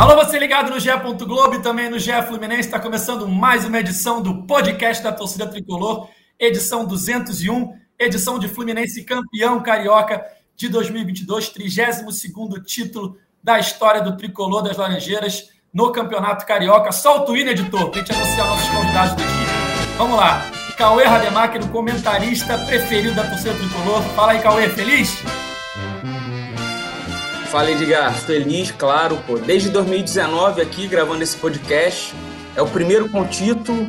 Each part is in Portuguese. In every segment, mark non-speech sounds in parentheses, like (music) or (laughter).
Alô, você ligado no GE. Globo e também no GE Fluminense. Está começando mais uma edição do podcast da torcida tricolor, edição 201, edição de Fluminense campeão carioca de 2022, 32 título da história do tricolor das Laranjeiras no Campeonato Carioca. Solta o hino, editor, para a gente anunciar nossos convidados do dia. Vamos lá. Cauê Rademacher, o comentarista preferido da torcida tricolor. Fala aí, Cauê, feliz? Fala, Edgar. Feliz, claro, pô. Desde 2019 aqui, gravando esse podcast. É o primeiro com título.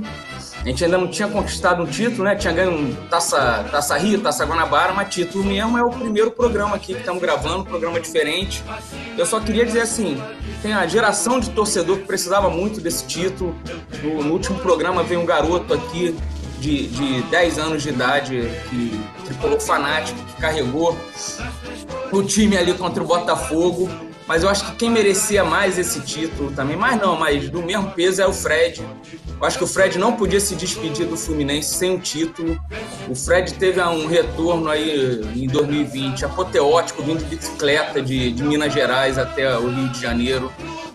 A gente ainda não tinha conquistado um título, né? Tinha ganho Taça, Taça Rio, Taça Guanabara, mas título mesmo é o primeiro programa aqui que estamos gravando, um programa diferente. Eu só queria dizer assim, tem a geração de torcedor que precisava muito desse título. No, no último programa veio um garoto aqui de, de 10 anos de idade que tricolor fanático, que carregou o time ali contra o Botafogo mas eu acho que quem merecia mais esse título também, mas não, mas do mesmo peso é o Fred. Eu acho que o Fred não podia se despedir do Fluminense sem o título. O Fred teve um retorno aí em 2020 apoteótico, vindo de bicicleta de, de Minas Gerais até o Rio de Janeiro.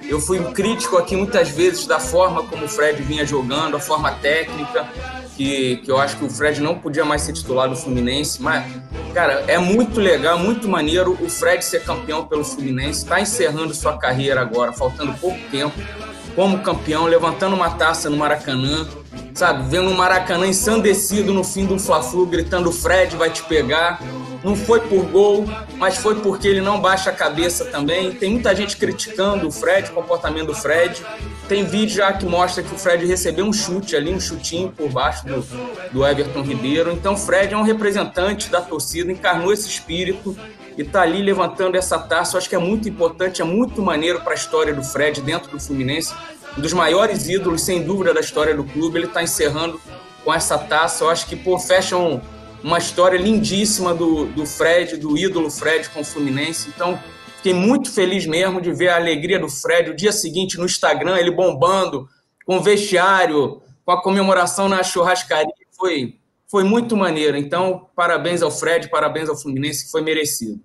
Eu fui crítico aqui muitas vezes da forma como o Fred vinha jogando, a forma técnica, que, que eu acho que o Fred não podia mais ser titular do Fluminense, mas, cara, é muito legal, muito maneiro o Fred ser campeão pelo Fluminense, está encerrando sua carreira agora, faltando pouco tempo, como campeão, levantando uma taça no Maracanã, sabe, vendo o Maracanã ensandecido no fim do Fla-Flu, gritando Fred vai te pegar, não foi por gol, mas foi porque ele não baixa a cabeça também. Tem muita gente criticando o Fred, o comportamento do Fred. Tem vídeo já que mostra que o Fred recebeu um chute ali, um chutinho por baixo do, do Everton Ribeiro. Então, o Fred é um representante da torcida, encarnou esse espírito e está ali levantando essa taça. Eu acho que é muito importante, é muito maneiro para a história do Fred dentro do Fluminense. Um dos maiores ídolos, sem dúvida, da história do clube. Ele está encerrando com essa taça. Eu acho que pô, fecha um, uma história lindíssima do, do Fred, do ídolo Fred com o Fluminense. Então, fiquei muito feliz mesmo de ver a alegria do Fred. O dia seguinte, no Instagram, ele bombando, com o vestiário, com a comemoração na churrascaria. Foi, foi muito maneiro. Então, parabéns ao Fred, parabéns ao Fluminense, que foi merecido.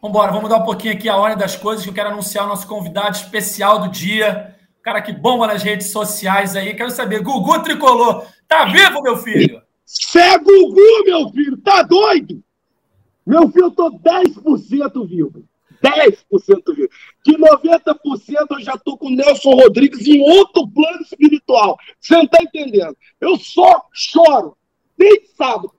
Vamos embora, vamos dar um pouquinho aqui a ordem das coisas, que eu quero anunciar o nosso convidado especial do dia. O cara que bomba nas redes sociais aí. Quero saber, Gugu Tricolor, tá vivo, meu filho? Fé Gugu, meu filho, tá doido? Meu filho, eu tô 10% vivo. 10% vivo. De 90% eu já tô com o Nelson Rodrigues em outro plano espiritual. Você não tá entendendo? Eu só choro desde sábado,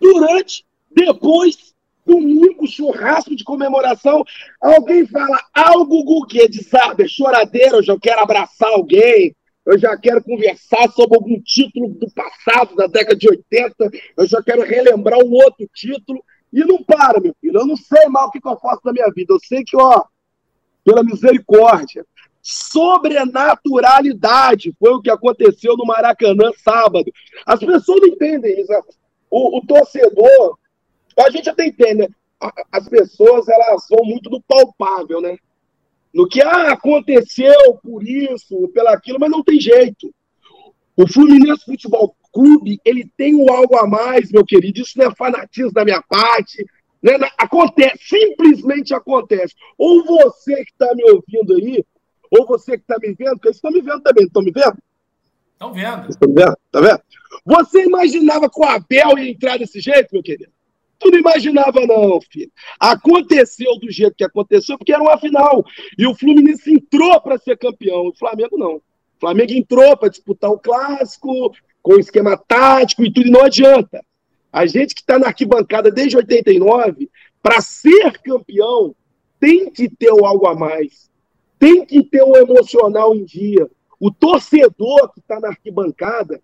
durante, depois, domingo, churrasco de comemoração. Alguém fala algo, Gugu, que é de sabe, é choradeira, eu já quero abraçar alguém, eu já quero conversar sobre algum título do passado, da década de 80, eu já quero relembrar um outro título, e não para, meu filho, eu não sei mal o que, eu faço na minha vida, eu sei que, ó, pela misericórdia, sobrenaturalidade foi o que aconteceu no Maracanã sábado. As pessoas não entendem isso, o, o torcedor, a gente até entende, né? As pessoas, elas vão muito do palpável, né? No que ah, aconteceu por isso, pelo aquilo, mas não tem jeito. O Fluminense Futebol Clube, ele tem um algo a mais, meu querido. Isso não é fanatismo da minha parte. Né? Acontece, simplesmente acontece. Ou você que está me ouvindo aí, ou você que está me vendo, porque eles estão me vendo também, estão me vendo? Estão vendo. Estão vendo? Tá vendo? Você imaginava que o Abel ia entrar desse jeito, meu querido? Tu não imaginava, não, filho. Aconteceu do jeito que aconteceu, porque era uma final. E o Fluminense entrou para ser campeão. O Flamengo não. O Flamengo entrou para disputar o clássico, com esquema tático e tudo, e não adianta. A gente que está na arquibancada desde 89, para ser campeão, tem que ter o algo a mais. Tem que ter o emocional em dia. O torcedor que está na arquibancada,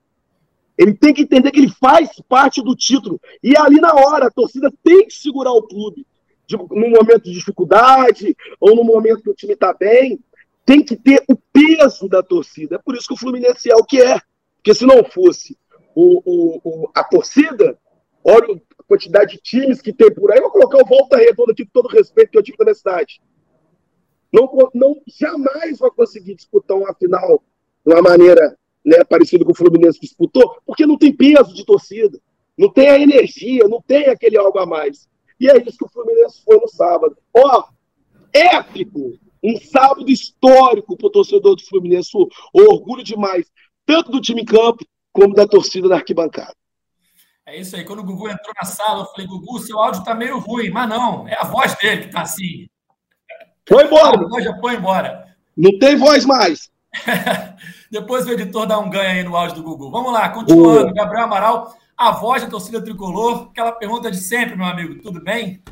ele tem que entender que ele faz parte do título. E ali na hora, a torcida tem que segurar o clube. De, no momento de dificuldade, ou no momento que o time está bem, tem que ter o peso da torcida. É por isso que o Fluminense é o que é. Porque se não fosse o, o, o a torcida, olha a quantidade de times que tem por aí. Eu vou colocar o Volta Redonda aqui com todo respeito que eu tive da minha cidade. Não, não, jamais vai conseguir disputar uma final de uma maneira né, parecido com o Fluminense disputou, porque não tem peso de torcida, não tem a energia, não tem aquele algo a mais. E é isso que o Fluminense foi no sábado. Ó, épico, Um sábado histórico para o torcedor do Fluminense. O orgulho demais, tanto do time em campo como da torcida na arquibancada. É isso aí. Quando o Gugu entrou na sala, eu falei, Gugu, seu áudio tá meio ruim. Mas não, é a voz dele que tá assim. Foi embora. A voz já foi embora. Não tem voz mais. (laughs) Depois o editor dá um ganho aí no áudio do Gugu. Vamos lá, continuando. Gabriel Amaral, a voz da torcida tricolor. Aquela pergunta de sempre, meu amigo. Tudo bem?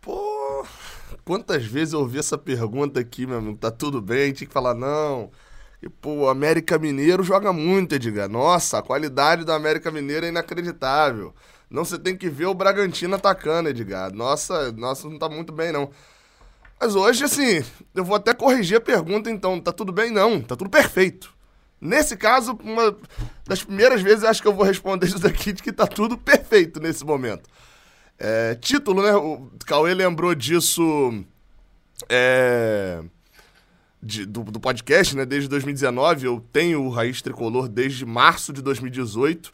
Pô, quantas vezes eu ouvi essa pergunta aqui, meu amigo? Tá tudo bem? Tinha que falar, não. E, pô, o América Mineiro joga muito, Edgar. Nossa, a qualidade do América Mineiro é inacreditável. Não, você tem que ver o Bragantino atacando, Edgar. Nossa, nossa, não tá muito bem, não. Mas hoje, assim, eu vou até corrigir a pergunta, então. Tá tudo bem? Não, tá tudo perfeito. Nesse caso, uma das primeiras vezes acho que eu vou responder isso daqui de que tá tudo perfeito nesse momento. É, título, né? O Cauê lembrou disso. É de, do, do, podcast, né? Desde 2019, eu tenho o Raiz Tricolor desde março de 2018.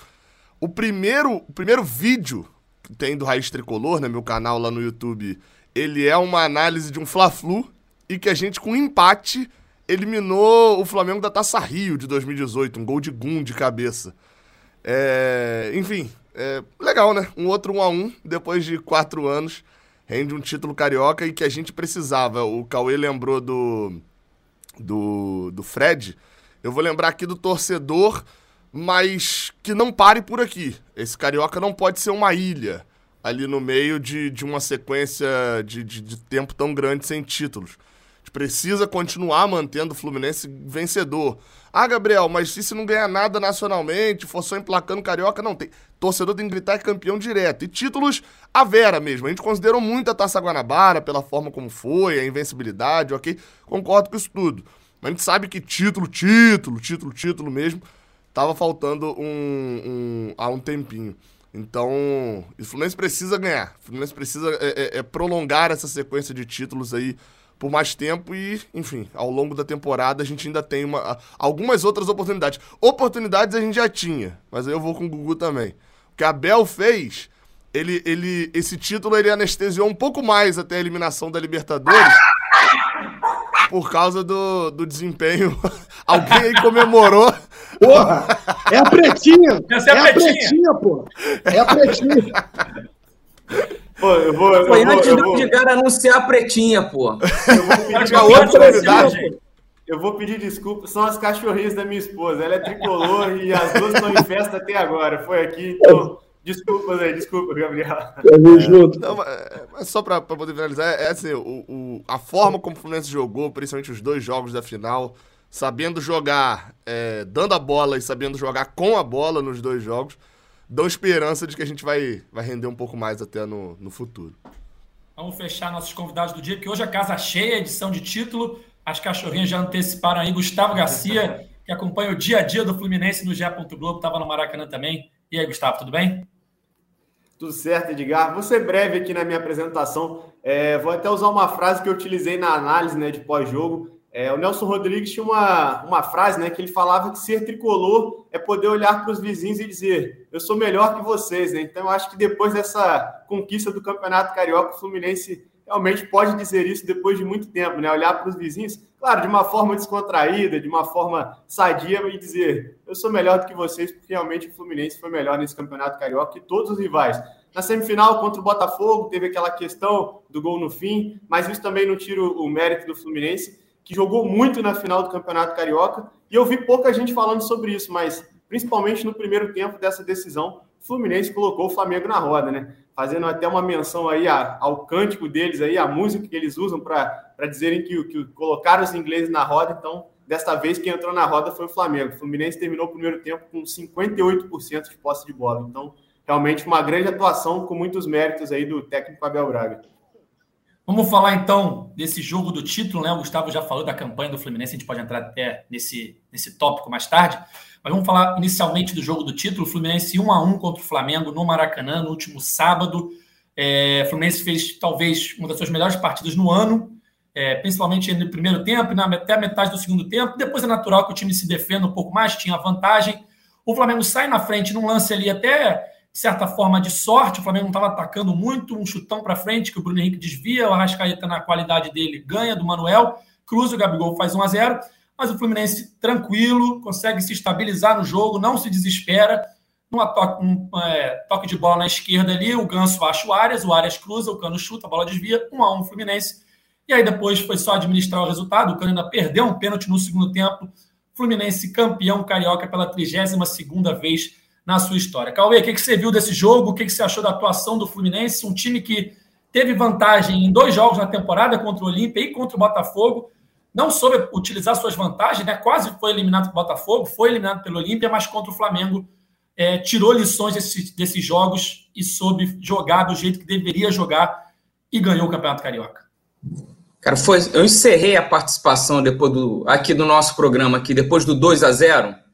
O primeiro, o primeiro vídeo que tem do Raiz Tricolor, né? Meu canal lá no YouTube, ele é uma análise de um Fla-Flu e que a gente, com empate, eliminou o Flamengo da Taça Rio de 2018, um gol de Gum de cabeça. É, enfim, é, legal, né? Um outro 1 a 1 depois de quatro anos, rende um título carioca e que a gente precisava. O Cauê lembrou do do, do Fred, eu vou lembrar aqui do torcedor, mas que não pare por aqui. Esse Carioca não pode ser uma ilha ali no meio de, de uma sequência de, de, de tempo tão grande sem títulos. Precisa continuar mantendo o Fluminense vencedor. Ah, Gabriel, mas se não ganhar nada nacionalmente, for só emplacando carioca, não tem. Torcedor tem que gritar é campeão direto. E títulos a vera mesmo. A gente considerou muito a Taça Guanabara pela forma como foi, a invencibilidade, ok? Concordo com isso tudo. Mas a gente sabe que título, título, título, título mesmo, tava faltando um, um há um tempinho. Então, o Fluminense precisa ganhar. O Fluminense precisa é, é, é prolongar essa sequência de títulos aí por mais tempo e, enfim, ao longo da temporada a gente ainda tem uma, algumas outras oportunidades. Oportunidades a gente já tinha, mas aí eu vou com o Gugu também. O que a Bel fez, ele, ele, esse título ele anestesiou um pouco mais até a eliminação da Libertadores por causa do, do desempenho. (laughs) Alguém aí comemorou. Porra! É a pretinha! Essa é a, é pretinha. a pretinha, pô! É a pretinha! Pô, eu vou, eu Foi vou, antes do Edgar anunciar a pretinha, pô. Eu vou pedir uma outra Eu vou pedir desculpas, são as cachorrinhas da minha esposa. Ela é tricolor e as duas estão em festa até agora. Foi aqui, então. Desculpas aí, desculpa, Gabriel. Tamo junto. Não, mas só para poder finalizar, é, é assim, o, o, a forma como o Fluminense jogou, principalmente os dois jogos da final, sabendo jogar, é, dando a bola e sabendo jogar com a bola nos dois jogos, dão esperança de que a gente vai, vai render um pouco mais até no, no futuro. Vamos fechar nossos convidados do dia, porque hoje a casa cheia, edição de título. As cachorrinhas já anteciparam aí. Gustavo Garcia, que acompanha o dia a dia do Fluminense no GE. Globo, estava no Maracanã também. E aí, Gustavo, tudo bem? Tudo certo, Edgar. Vou ser breve aqui na minha apresentação. É, vou até usar uma frase que eu utilizei na análise né, de pós-jogo. É, o Nelson Rodrigues tinha uma, uma frase né, que ele falava que ser tricolor é poder olhar para os vizinhos e dizer: Eu sou melhor que vocês. Né? Então, eu acho que depois dessa conquista do Campeonato Carioca, o Fluminense realmente pode dizer isso depois de muito tempo, né? Olhar para os vizinhos, claro, de uma forma descontraída, de uma forma sadia e dizer: Eu sou melhor do que vocês, porque realmente o Fluminense foi melhor nesse Campeonato Carioca que todos os rivais. Na semifinal contra o Botafogo, teve aquela questão do gol no fim, mas isso também não tira o mérito do Fluminense que jogou muito na final do Campeonato Carioca, e eu vi pouca gente falando sobre isso, mas principalmente no primeiro tempo dessa decisão, o Fluminense colocou o Flamengo na roda, né? Fazendo até uma menção aí ao cântico deles aí, a música que eles usam para dizerem que, que colocaram os ingleses na roda, então desta vez quem entrou na roda foi o Flamengo. O Fluminense terminou o primeiro tempo com 58% de posse de bola. Então, realmente uma grande atuação com muitos méritos aí do técnico Abel Braga. Vamos falar então desse jogo do título, né? O Gustavo já falou da campanha do Fluminense, a gente pode entrar até nesse, nesse tópico mais tarde. Mas vamos falar inicialmente do jogo do título. Fluminense 1 a 1 contra o Flamengo no Maracanã no último sábado. É, Fluminense fez talvez uma das suas melhores partidas no ano, é, principalmente no primeiro tempo, na, até a metade do segundo tempo. Depois é natural que o time se defenda um pouco mais, tinha vantagem. O Flamengo sai na frente num lance ali até certa forma, de sorte. O Flamengo não estava atacando muito, um chutão para frente que o Bruno Henrique desvia, o Arrascaeta, na qualidade dele, ganha do Manuel. cruza, o Gabigol faz 1 a 0 mas o Fluminense tranquilo, consegue se estabilizar no jogo, não se desespera. Um é, toque de bola na esquerda ali, o Ganso acha o Arias, o Arias cruza, o Cano chuta, a bola desvia, 1 a 1 Fluminense. E aí depois foi só administrar o resultado, o Cano ainda perdeu um pênalti no segundo tempo. Fluminense campeão carioca pela 32ª vez na sua história. Cauê, o que, você viu desse jogo? O que, que você achou da atuação do Fluminense? Um time que teve vantagem em dois jogos na temporada contra o Olímpia e contra o Botafogo, não soube utilizar suas vantagens, né? quase foi eliminado pelo Botafogo, foi eliminado pelo Olímpia, mas contra o Flamengo é, tirou lições desse, desses jogos e soube jogar do jeito que deveria jogar e ganhou o Campeonato Carioca. Cara, foi, eu encerrei a participação depois do aqui do nosso programa aqui depois do 2 a 0.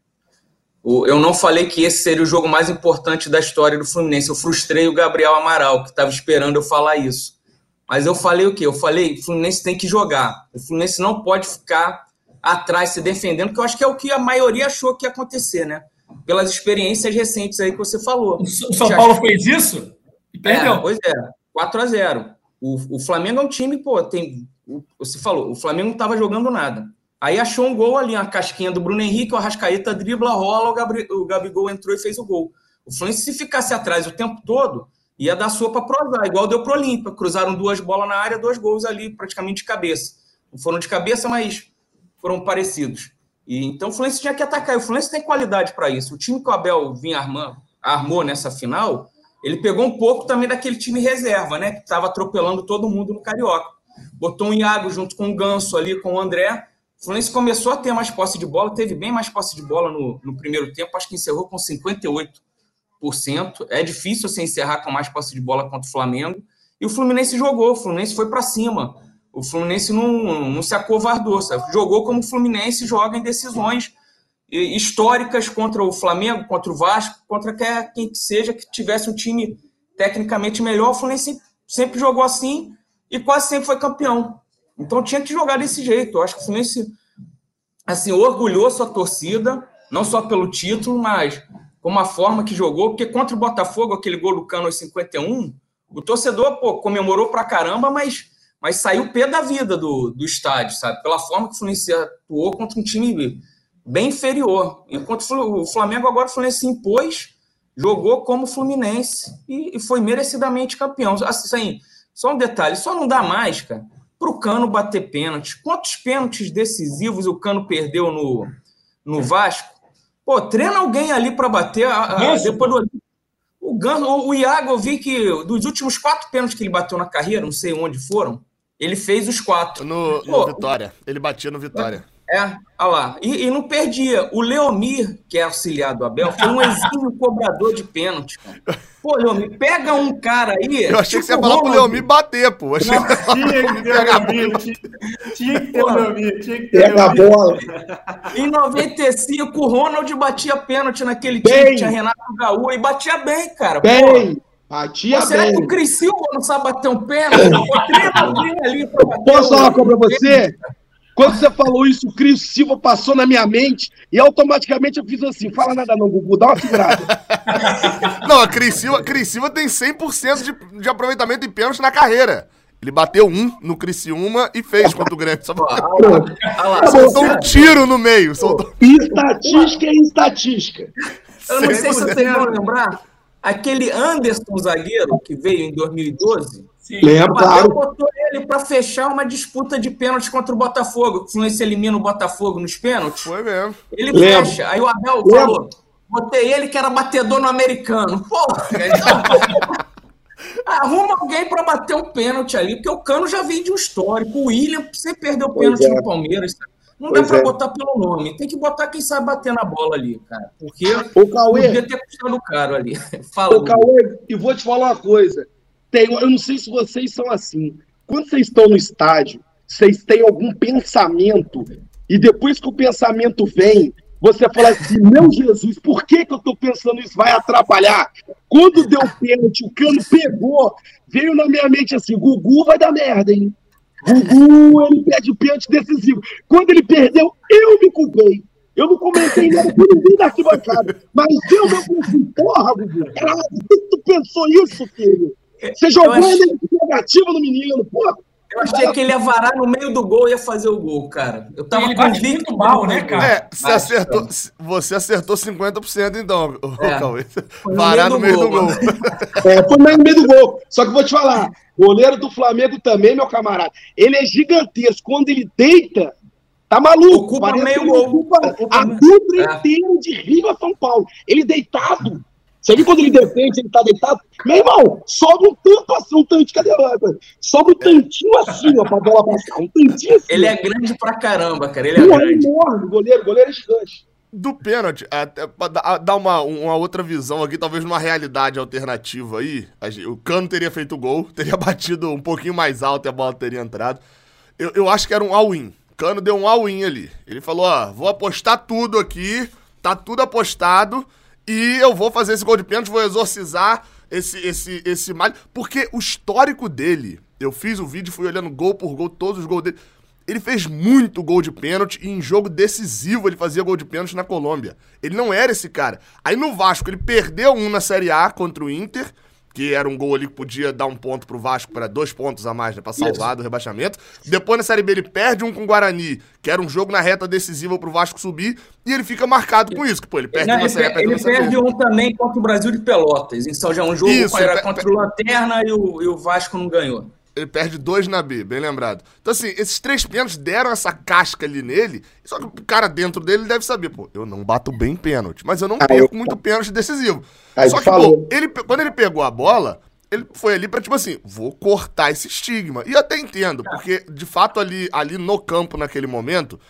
Eu não falei que esse seria o jogo mais importante da história do Fluminense. Eu frustrei o Gabriel Amaral, que estava esperando eu falar isso. Mas eu falei o quê? Eu falei, o Fluminense tem que jogar. O Fluminense não pode ficar atrás se defendendo, que eu acho que é o que a maioria achou que ia acontecer, né? Pelas experiências recentes aí que você falou. O São Paulo fez isso e perdeu. É, pois é, 4 a 0 o, o Flamengo é um time, pô, tem. Você falou, o Flamengo não estava jogando nada. Aí achou um gol ali, uma casquinha do Bruno Henrique, o Arrascaeta dribla, rola, o, Gabri, o Gabigol entrou e fez o gol. O Fluminense, se ficasse atrás o tempo todo, ia dar sopa para azar, igual deu para o Olímpia. Cruzaram duas bolas na área, dois gols ali, praticamente de cabeça. Não foram de cabeça, mas foram parecidos. E, então o Fluminense tinha que atacar. E o Fluminense tem qualidade para isso. O time que o Abel vinha armando, armou nessa final, ele pegou um pouco também daquele time reserva, né? Que estava atropelando todo mundo no Carioca. Botou um Iago junto com o Ganso ali, com o André. O Fluminense começou a ter mais posse de bola, teve bem mais posse de bola no, no primeiro tempo, acho que encerrou com 58 é difícil você encerrar com mais posse de bola contra o Flamengo. E o Fluminense jogou, o Fluminense foi para cima. O Fluminense não, não se acovardou, sabe? jogou como o Fluminense joga em decisões históricas contra o Flamengo, contra o Vasco, contra quem que seja que tivesse um time tecnicamente melhor. O Fluminense sempre jogou assim e quase sempre foi campeão. Então tinha que jogar desse jeito. Eu acho que o Fluminense assim, orgulhou sua torcida, não só pelo título, mas como a forma que jogou, porque contra o Botafogo, aquele gol do Cano aos 51, o torcedor pô, comemorou pra caramba, mas, mas saiu pé da vida do, do estádio, sabe? Pela forma que o Fluminense atuou contra um time bem inferior. Enquanto o Flamengo agora o Fluminense se impôs, jogou como Fluminense e, e foi merecidamente campeão. Assim, só um detalhe, só não dá mais, cara, pro Cano bater pênalti. Quantos pênaltis decisivos o Cano perdeu no, no Vasco? Pô, treina alguém ali para bater. A, a, depois do, o, Ganso, o, o Iago, eu vi que dos últimos quatro pênaltis que ele bateu na carreira, não sei onde foram, ele fez os quatro. No, no Vitória. Ele batia no Vitória. É, olha lá. E, e, não perdia. O Leomir, que é auxiliar do Abel, foi um exímio (laughs) cobrador de pênalti, cara. Pô, Leomir, pega um cara aí. Eu achei tipo que você ia falar pro Leomir bater, pô. Achei não, que tinha que ter o Leomir. Tinha que ter o Leomir. Tinha que ter Pega a bola. (laughs) Em 95, o Ronald batia pênalti naquele bem. time. Tinha Renato Gaúcho e batia bem, cara. Bem. Pô. Batia Pô, será bem. que o Cris Silva não sabe bater um pênalti? (laughs) Posso falar uma coisa pra você? Quando você falou isso, o Cris Silva passou na minha mente e automaticamente eu fiz assim: fala nada não, Gugu, dá uma segurada. (laughs) não, a Cris Silva, Cris Silva tem 100% de, de aproveitamento em pênalti na carreira. Ele bateu um no Criciúma e fez contra o Grêmio. Só... soltou um tiro no meio. Soltou... Estatística é estatística. Eu não sei se vocês vão lembrar. Aquele Anderson zagueiro que veio em 2012 Sim. Lembro, claro. botou ele para fechar uma disputa de pênalti contra o Botafogo. O Fluminense elimina o Botafogo nos pênaltis. Foi mesmo. Ele Lembro. fecha. Aí o Abel Lembro. falou: botei ele que era batedor no americano. Porra! (laughs) (laughs) Arruma alguém para bater um pênalti ali, porque o Cano já vem de um histórico. O William, você perdeu o pênalti é. no Palmeiras. Não pois dá para é. botar pelo nome. Tem que botar quem sabe bater na bola ali, cara. Porque o Cauê, podia ter custado caro ali. (laughs) Fala. O Cauê, e vou te falar uma coisa tem, eu não sei se vocês são assim. Quando vocês estão no estádio, vocês têm algum pensamento, e depois que o pensamento vem, você fala assim: meu Jesus, por que, que eu estou pensando isso? Vai atrapalhar. Quando deu pênalti, o cano pegou, veio na minha mente assim: Gugu vai dar merda, hein? Gugu, ele perde o pênalti decisivo. Quando ele perdeu, eu me culpei. Eu não comentei nada com ninguém da arquibancada. Mas eu me culpei. Porra, Gugu, caralho, tu pensou isso, filho? Você jogou energia negativa no menino, pô. Eu achei que ele ia varar no meio do gol e ia fazer o gol, cara. Eu tava ele bate muito mal, né, cara? É, você acertou, você acertou 50% então, é. Cauê. Varar no meio do gol. Do gol. É, foi no meio do gol. Só que vou te falar, goleiro do Flamengo também, meu camarada, ele é gigantesco. Quando ele deita, Tá maluco? Ocupa meio gol. Ocupa a dupla é. inteira de Rio a São Paulo. Ele deitado. Você viu quando ele defende, ele tá deitado? Meu irmão, sobe um tanto assim, um tantinho, cadê? Sobe um tantinho assim, ó, pra bola passar. Um tantinho assim. Ele é grande pra caramba, cara. Ele é Pô, grande. Enorme, goleiro, goleiro é gigante. Do pênalti, até pra dar uma, uma outra visão aqui, talvez numa realidade alternativa aí, o Cano teria feito o gol, (laughs) teria batido um pouquinho mais alto e a bola teria entrado. Eu, eu acho que era um all-in. Cano deu um all-in ali. Ele falou: ó, vou apostar tudo aqui, tá tudo apostado e eu vou fazer esse gol de pênalti, vou exorcizar esse, esse, esse mal. Porque o histórico dele, eu fiz o vídeo, fui olhando gol por gol, todos os gols dele. Ele fez muito gol de pênalti e em jogo decisivo ele fazia gol de pênalti na Colômbia. Ele não era esse cara. Aí no Vasco ele perdeu um na Série A contra o Inter que era um gol ali que podia dar um ponto pro Vasco para dois pontos a mais, né, pra salvar Isso. do rebaixamento. Depois na Série B ele perde um com o Guarani, que era um jogo na reta decisiva pro Vasco subir, e ele fica marcado com isso, que pô, ele perde Não, uma Série Ele, ele perde um também contra o Brasil de Pelotas, em São João, um jogo isso, era contra o Lanterna e o, e o Vasco não ganhou. Ele perde dois na B, bem lembrado. Então, assim, esses três pênaltis deram essa casca ali nele. Só que o cara dentro dele deve saber, pô, eu não bato bem pênalti, mas eu não perco muito pênalti decisivo. Aí só que, pô, ele, quando ele pegou a bola, ele foi ali pra, tipo assim, vou cortar esse estigma. E eu até entendo, porque, de fato, ali, ali no campo, naquele momento,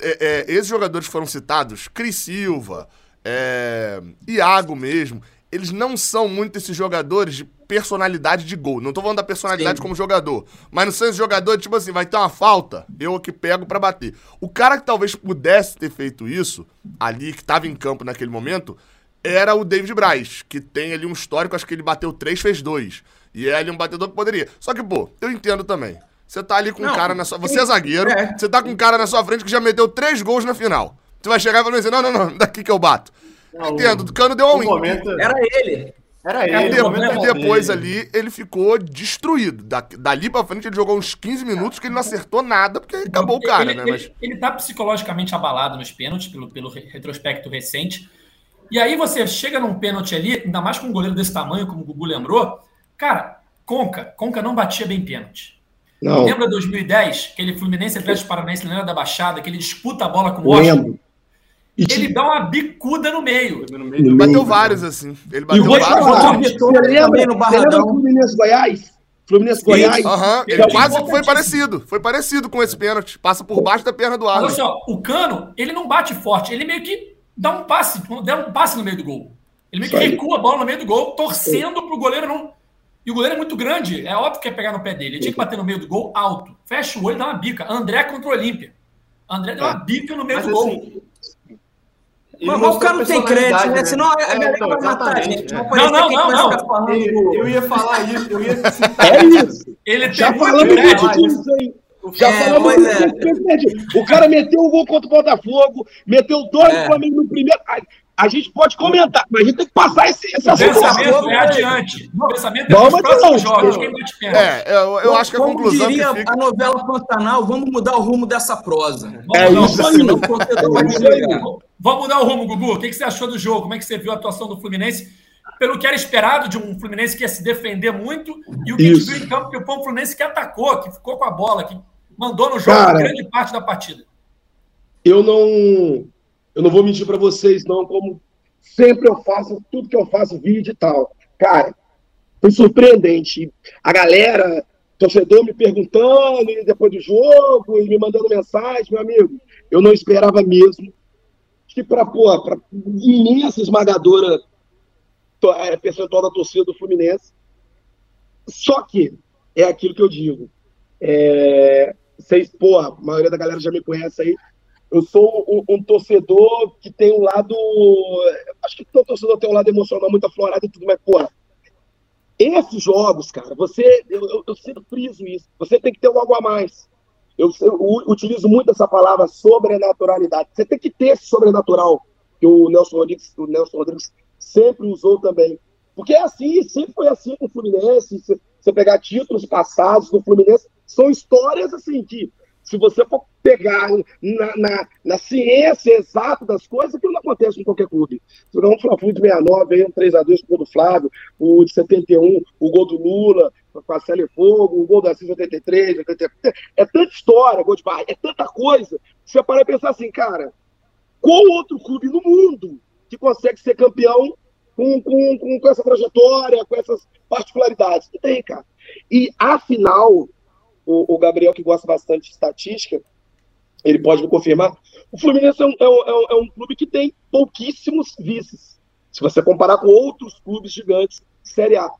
é, é, esses jogadores foram citados, Cris Silva, é, Iago mesmo, eles não são muito esses jogadores de personalidade de gol. Não tô falando da personalidade Sim. como jogador, mas não são esses jogadores, tipo assim, vai ter uma falta, eu que pego para bater. O cara que talvez pudesse ter feito isso, ali, que tava em campo naquele momento, era o David Braz, que tem ali um histórico, acho que ele bateu três, fez dois. E é ali um batedor que poderia. Só que, pô, eu entendo também. Você tá ali com não, um cara na sua. Você é zagueiro, é. você tá com um cara na sua frente que já meteu três gols na final. Você vai chegar e falar assim: não, não, não, daqui que eu bato. Não, Entendo, o Cano deu um. Momento... Era ele. Era ele. E depois ali ele ficou destruído. Da, dali pra frente ele jogou uns 15 minutos que ele não acertou nada, porque acabou o cara, ele, né? Mas... Ele, ele tá psicologicamente abalado nos pênaltis, pelo, pelo retrospecto recente. E aí você chega num pênalti ali, ainda mais com um goleiro desse tamanho, como o Gugu lembrou. Cara, Conca, Conca não batia bem pênalti. Não. Lembra 2010, aquele Fluminense Atlético Paranaense da Baixada, que ele disputa a bola com o Washington? Ele dá uma bicuda no meio. No meio. Ele bateu vários, assim. Ele bateu vários. Falar, você lembra, no Barradão. Você lembra Fluminense Goiás? Fluminense Goiás. Uhum. Ele quase foi parecido. Foi parecido com esse pênalti. Passa por baixo da perna do Arnold. Olha só, o Cano, ele não bate forte. Ele meio que dá um passe, dá um passe no meio do gol. Ele meio que recua a bola no meio do gol, torcendo pro goleiro não. E o goleiro é muito grande. É óbvio que é pegar no pé dele. Ele tinha que bater no meio do gol alto. Fecha o olho e dá uma bica. André contra o Olímpia. André deu uma é. bica no meio Mas, do gol. Mas, mas o cara não tem crédito, né? né? Senão a é, galera vai matar a gente. Não, não, não. não. Eu, eu, ia falar isso. Eu ia (laughs) É isso. Ele Já falando disso aí. Já é, falamos é. O cara meteu um gol contra o Botafogo, meteu dois é. Flamengo no primeiro. A, gente pode comentar, mas a gente tem que passar esse, esse assunto. O pensamento é adiante. O pensamento é vamos próximos jogos. Quem bate perto. É, eu, eu acho que a como conclusão diria que fica... a novela Pantanal, vamos mudar o rumo dessa prosa. É isso aí. Vamos mudar o rumo, Gugu. O que você achou do jogo? Como é que você viu a atuação do Fluminense? pelo que era esperado de um Fluminense que ia se defender muito, e o que Isso. a gente viu em campo, que foi um Fluminense que atacou, que ficou com a bola, que mandou no jogo Cara, grande parte da partida. Eu não, eu não vou mentir para vocês, não, como sempre eu faço, tudo que eu faço, vídeo e tal. Cara, foi surpreendente. A galera, torcedor me perguntando depois do jogo e me mandando mensagem, meu amigo, eu não esperava mesmo que para para imensa esmagadora é, percentual da torcida do Fluminense. Só que é aquilo que eu digo. É, vocês, porra, a maioria da galera já me conhece aí. Eu sou um, um torcedor que tem um lado. Acho que todo torcedor tem um lado emocional muito aflorado e tudo, mas, porra, esses jogos, cara, você. Eu, eu, eu sempre friso isso. Você tem que ter algo a mais. Eu, eu, utilizo muito essa palavra sobrenaturalidade. Você tem que ter esse sobrenatural que o Nelson Rodrigues, o Nelson Rodrigues sempre usou também. Porque é assim, sempre foi assim com o Fluminense. você pegar títulos passados do Fluminense, são histórias assim que, se você for pegar na, na, na ciência exata das coisas, aquilo não acontece em qualquer clube. Pegar um Fla-Flu de 69, aí um 3x2 com o gol do Flávio, o de 71, o gol do Lula, com a Célia Fogo, o gol da Assis 83, 83, é tanta história, gol de barra, é tanta coisa, que você para e pensar assim, cara, qual outro clube no mundo que consegue ser campeão com, com, com, com essa trajetória, com essas particularidades? Não tem, cara. E, afinal, o, o Gabriel, que gosta bastante de estatística, ele pode me confirmar. O Fluminense é um, é um, é um clube que tem pouquíssimos vices, se você comparar com outros clubes gigantes Série A.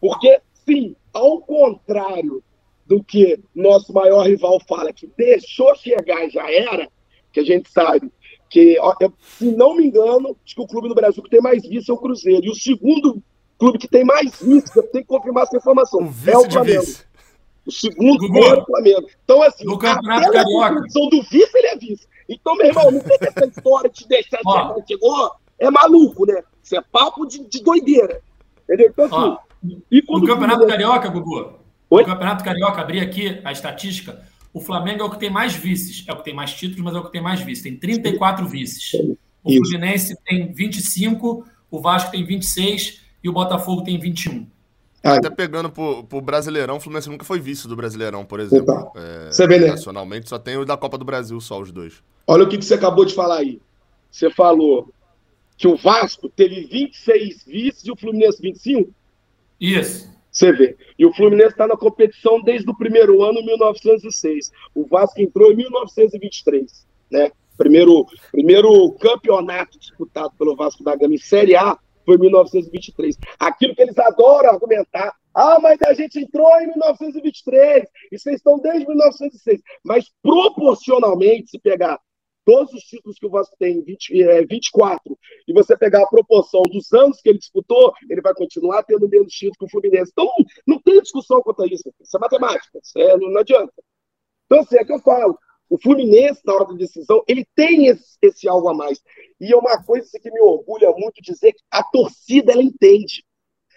Porque, sim, ao contrário do que nosso maior rival fala, que deixou chegar e já era, que a gente sabe que, se não me engano, acho que o clube no Brasil que tem mais vice é o Cruzeiro. E o segundo clube que tem mais vice, eu tenho que confirmar essa informação, o é o Flamengo. O segundo Gugu, é o Flamengo. Então, assim, no Campeonato Carioca. do vice, ele é vice. Então, meu irmão, não tem essa história de deixar de chegou. É maluco, né? Isso é papo de, de doideira. Entendeu? Então, assim, e no Campeonato Carioca, Gugu, Oi? no Campeonato Carioca, abri aqui a estatística. O Flamengo é o que tem mais vices. É o que tem mais títulos, mas é o que tem mais vices. Tem 34 vices. O Fluminense tem 25, o Vasco tem 26 e o Botafogo tem 21. Até pegando pro, pro Brasileirão, o Fluminense nunca foi vice do Brasileirão, por exemplo. É, você vê, né? Nacionalmente, só tem o da Copa do Brasil, só os dois. Olha o que, que você acabou de falar aí. Você falou que o Vasco teve 26 vices e o Fluminense 25? Isso. Você vê. E o Fluminense está na competição desde o primeiro ano, 1906. O Vasco entrou em 1923, né? Primeiro, primeiro campeonato disputado pelo Vasco da Gama em Série A foi 1923. Aquilo que eles adoram argumentar. Ah, mas a gente entrou em 1923 e vocês estão desde 1906. Mas proporcionalmente, se pegar todos os títulos que o Vasco tem, 20, é, 24, e você pegar a proporção dos anos que ele disputou, ele vai continuar tendo menos títulos que o Fluminense. Então, não, tem discussão quanto a isso. Isso é matemática. Isso é, não, não adianta. Então, assim, é que eu falo. O Fluminense, na hora da decisão, ele tem esse, esse algo a mais. E é uma coisa que me orgulha muito dizer que a torcida, ela entende.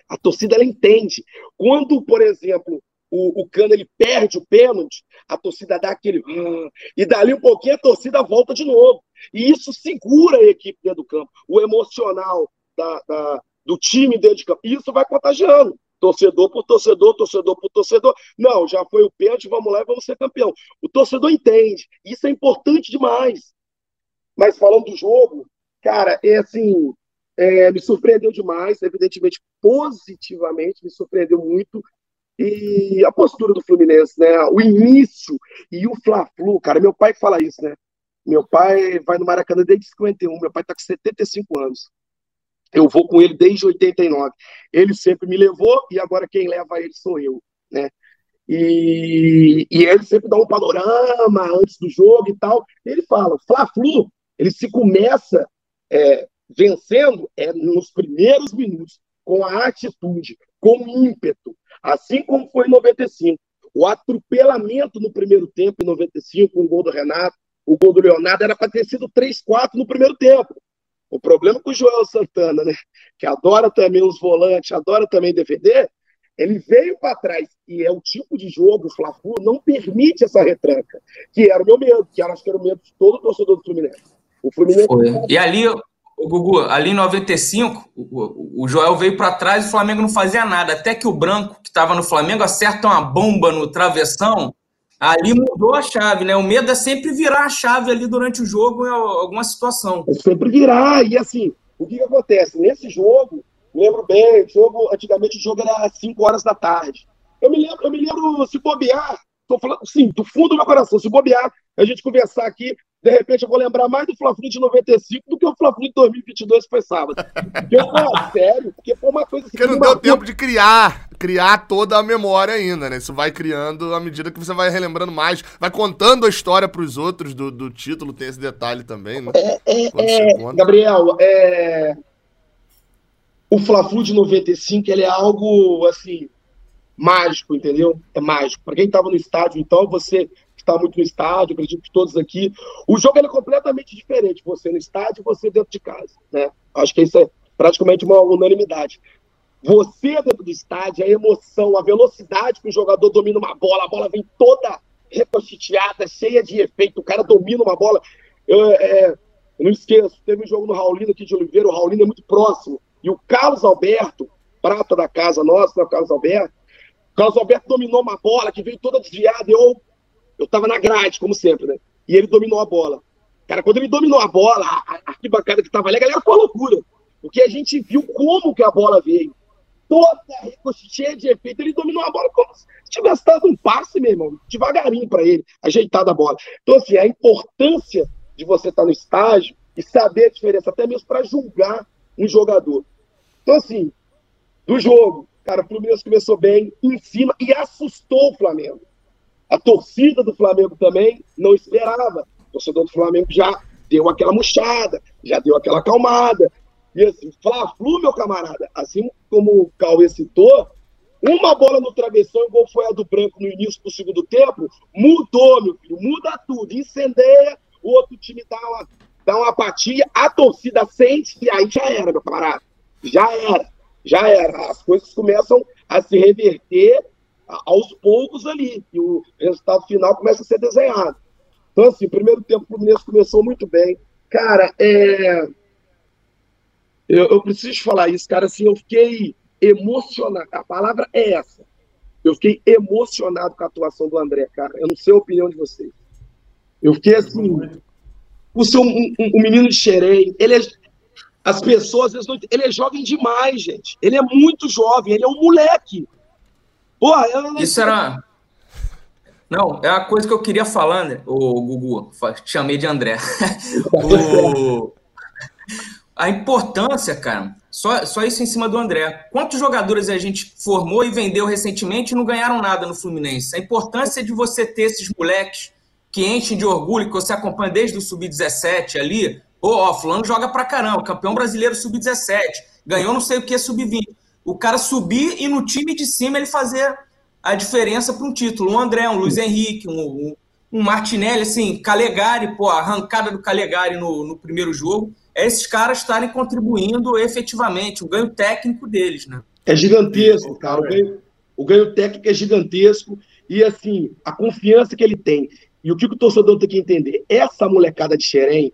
A torcida, ela entende. Quando, por exemplo, o, o Cano ele perde o pênalti, a torcida dá aquele. Ah", e dali um pouquinho a torcida volta de novo. E isso segura a equipe dentro do campo. O emocional da, da do time dentro de campo. E isso vai contagiando torcedor por torcedor, torcedor por torcedor. Não, já foi o pênalti, vamos lá e vamos ser campeão. O torcedor entende. Isso é importante demais. Mas falando do jogo, cara, é assim, é, me surpreendeu demais, evidentemente, positivamente, me surpreendeu muito. E a postura do Fluminense, né? O início e o Fla-Flu, cara, meu pai fala isso, né? Meu pai vai no Maracanã desde 51, meu pai tá com 75 anos. Eu vou com ele desde 89. Ele sempre me levou e agora quem leva ele sou eu, né? E, e ele sempre dá um panorama antes do jogo e tal. Ele fala, Fla-Flu, ele se começa é, vencendo é, nos primeiros minutos, com a atitude, com o ímpeto, assim como foi em 95. O atropelamento no primeiro tempo, em 95, com o gol do Renato, o gol do Leonardo, era para ter sido 3-4 no primeiro tempo. O problema com o Joel Santana, né, que adora também os volantes, adora também defender, ele veio para trás e é o tipo de jogo, o fla não permite essa retranca, que era o meu medo, que era, acho que era o medo de todo torcedor do Fluminense. O Fluminense Foi. E ali, o Gugu, ali em 95, o, o Joel veio para trás e o Flamengo não fazia nada, até que o Branco, que estava no Flamengo, acerta uma bomba no travessão Ali mudou a chave, né? O medo é sempre virar a chave ali durante o jogo em alguma situação. É sempre virar. E assim, o que, que acontece? Nesse jogo, lembro bem, jogo, antigamente o jogo era às 5 horas da tarde. Eu me lembro, eu me lembro se bobear, tô falando, sim, do fundo do meu coração, se bobear, a gente conversar aqui, de repente eu vou lembrar mais do Fla-Flu de 95 do que o Fla-Flu de 2022 que foi sábado. Eu falo, (laughs) sério, porque foi uma coisa assim. Porque não deu tempo de criar, criar toda a memória ainda, né? Isso vai criando à medida que você vai relembrando mais, vai contando a história para os outros do, do título, tem esse detalhe também, né? É, é, é Gabriel, é... o Fla-Flu de 95 ele é algo, assim, mágico, entendeu? É mágico. Para quem estava no estádio, então, você está muito no estádio, acredito que todos aqui. O jogo é completamente diferente, você no estádio e você dentro de casa, né? Acho que isso é praticamente uma unanimidade. você dentro do estádio, a emoção, a velocidade que o jogador domina uma bola, a bola vem toda reconstituída, cheia de efeito, o cara domina uma bola. Eu, é, eu não esqueço, teve um jogo no Raulino aqui de Oliveira, o Raulino é muito próximo, e o Carlos Alberto, prata da casa nossa, né, o Carlos Alberto, o Carlos Alberto dominou uma bola que veio toda desviada, eu, eu tava na grade, como sempre, né? E ele dominou a bola. Cara, quando ele dominou a bola, a, arquibancada que tava ali, a galera foi loucura. Porque a gente viu como que a bola veio. Toda cheia de efeito. Ele dominou a bola como se tivesse dado um passe, meu irmão. Devagarinho para ele, ajeitado a bola. Então, assim, a importância de você estar tá no estágio e saber a diferença, até mesmo para julgar um jogador. Então, assim, do jogo, cara, o Fluminense começou bem, em cima, e assustou o Flamengo. A torcida do Flamengo também não esperava. O torcedor do Flamengo já deu aquela murchada, já deu aquela acalmada. E assim, Fla-Flu, meu camarada, assim como o Cauê citou, uma bola no travessão, igual foi a do Branco no início do segundo tempo, mudou, meu filho, muda tudo, incendeia, o outro time dá uma, dá uma apatia, a torcida sente e aí já era, meu camarada. Já era, já era. As coisas começam a se reverter aos poucos ali, e o resultado final começa a ser desenhado. Então, assim, o primeiro tempo o Fluminense começou muito bem. Cara, é... eu, eu preciso falar isso, cara, assim, eu fiquei emocionado, a palavra é essa. Eu fiquei emocionado com a atuação do André, cara. Eu não sei a opinião de vocês. Eu fiquei assim, o seu um, um, menino de xerém, ele é, as pessoas às vezes não, ele é jovem demais, gente. Ele é muito jovem, ele é um moleque. Porra, eu... Isso era. Não, é a coisa que eu queria falar, né? O Gugu, te chamei de André. (laughs) o... A importância, cara, só, só isso em cima do André. Quantos jogadores a gente formou e vendeu recentemente e não ganharam nada no Fluminense? A importância de você ter esses moleques que enchem de orgulho, que você acompanha desde o Sub-17 ali. Pô, ó, fulano joga pra caramba, campeão brasileiro Sub-17, ganhou não sei o que Sub-20 o cara subir e no time de cima ele fazer a diferença para um título. Um André, um Luiz Henrique, um, um, Martinelli, assim, Calegari, pô, a arrancada do Calegari no, no primeiro jogo, é esses caras estarem contribuindo efetivamente, o ganho técnico deles, né? É gigantesco, cara. O ganho, o ganho técnico é gigantesco e, assim, a confiança que ele tem. E o que o torcedor tem que entender? Essa molecada de Xerém,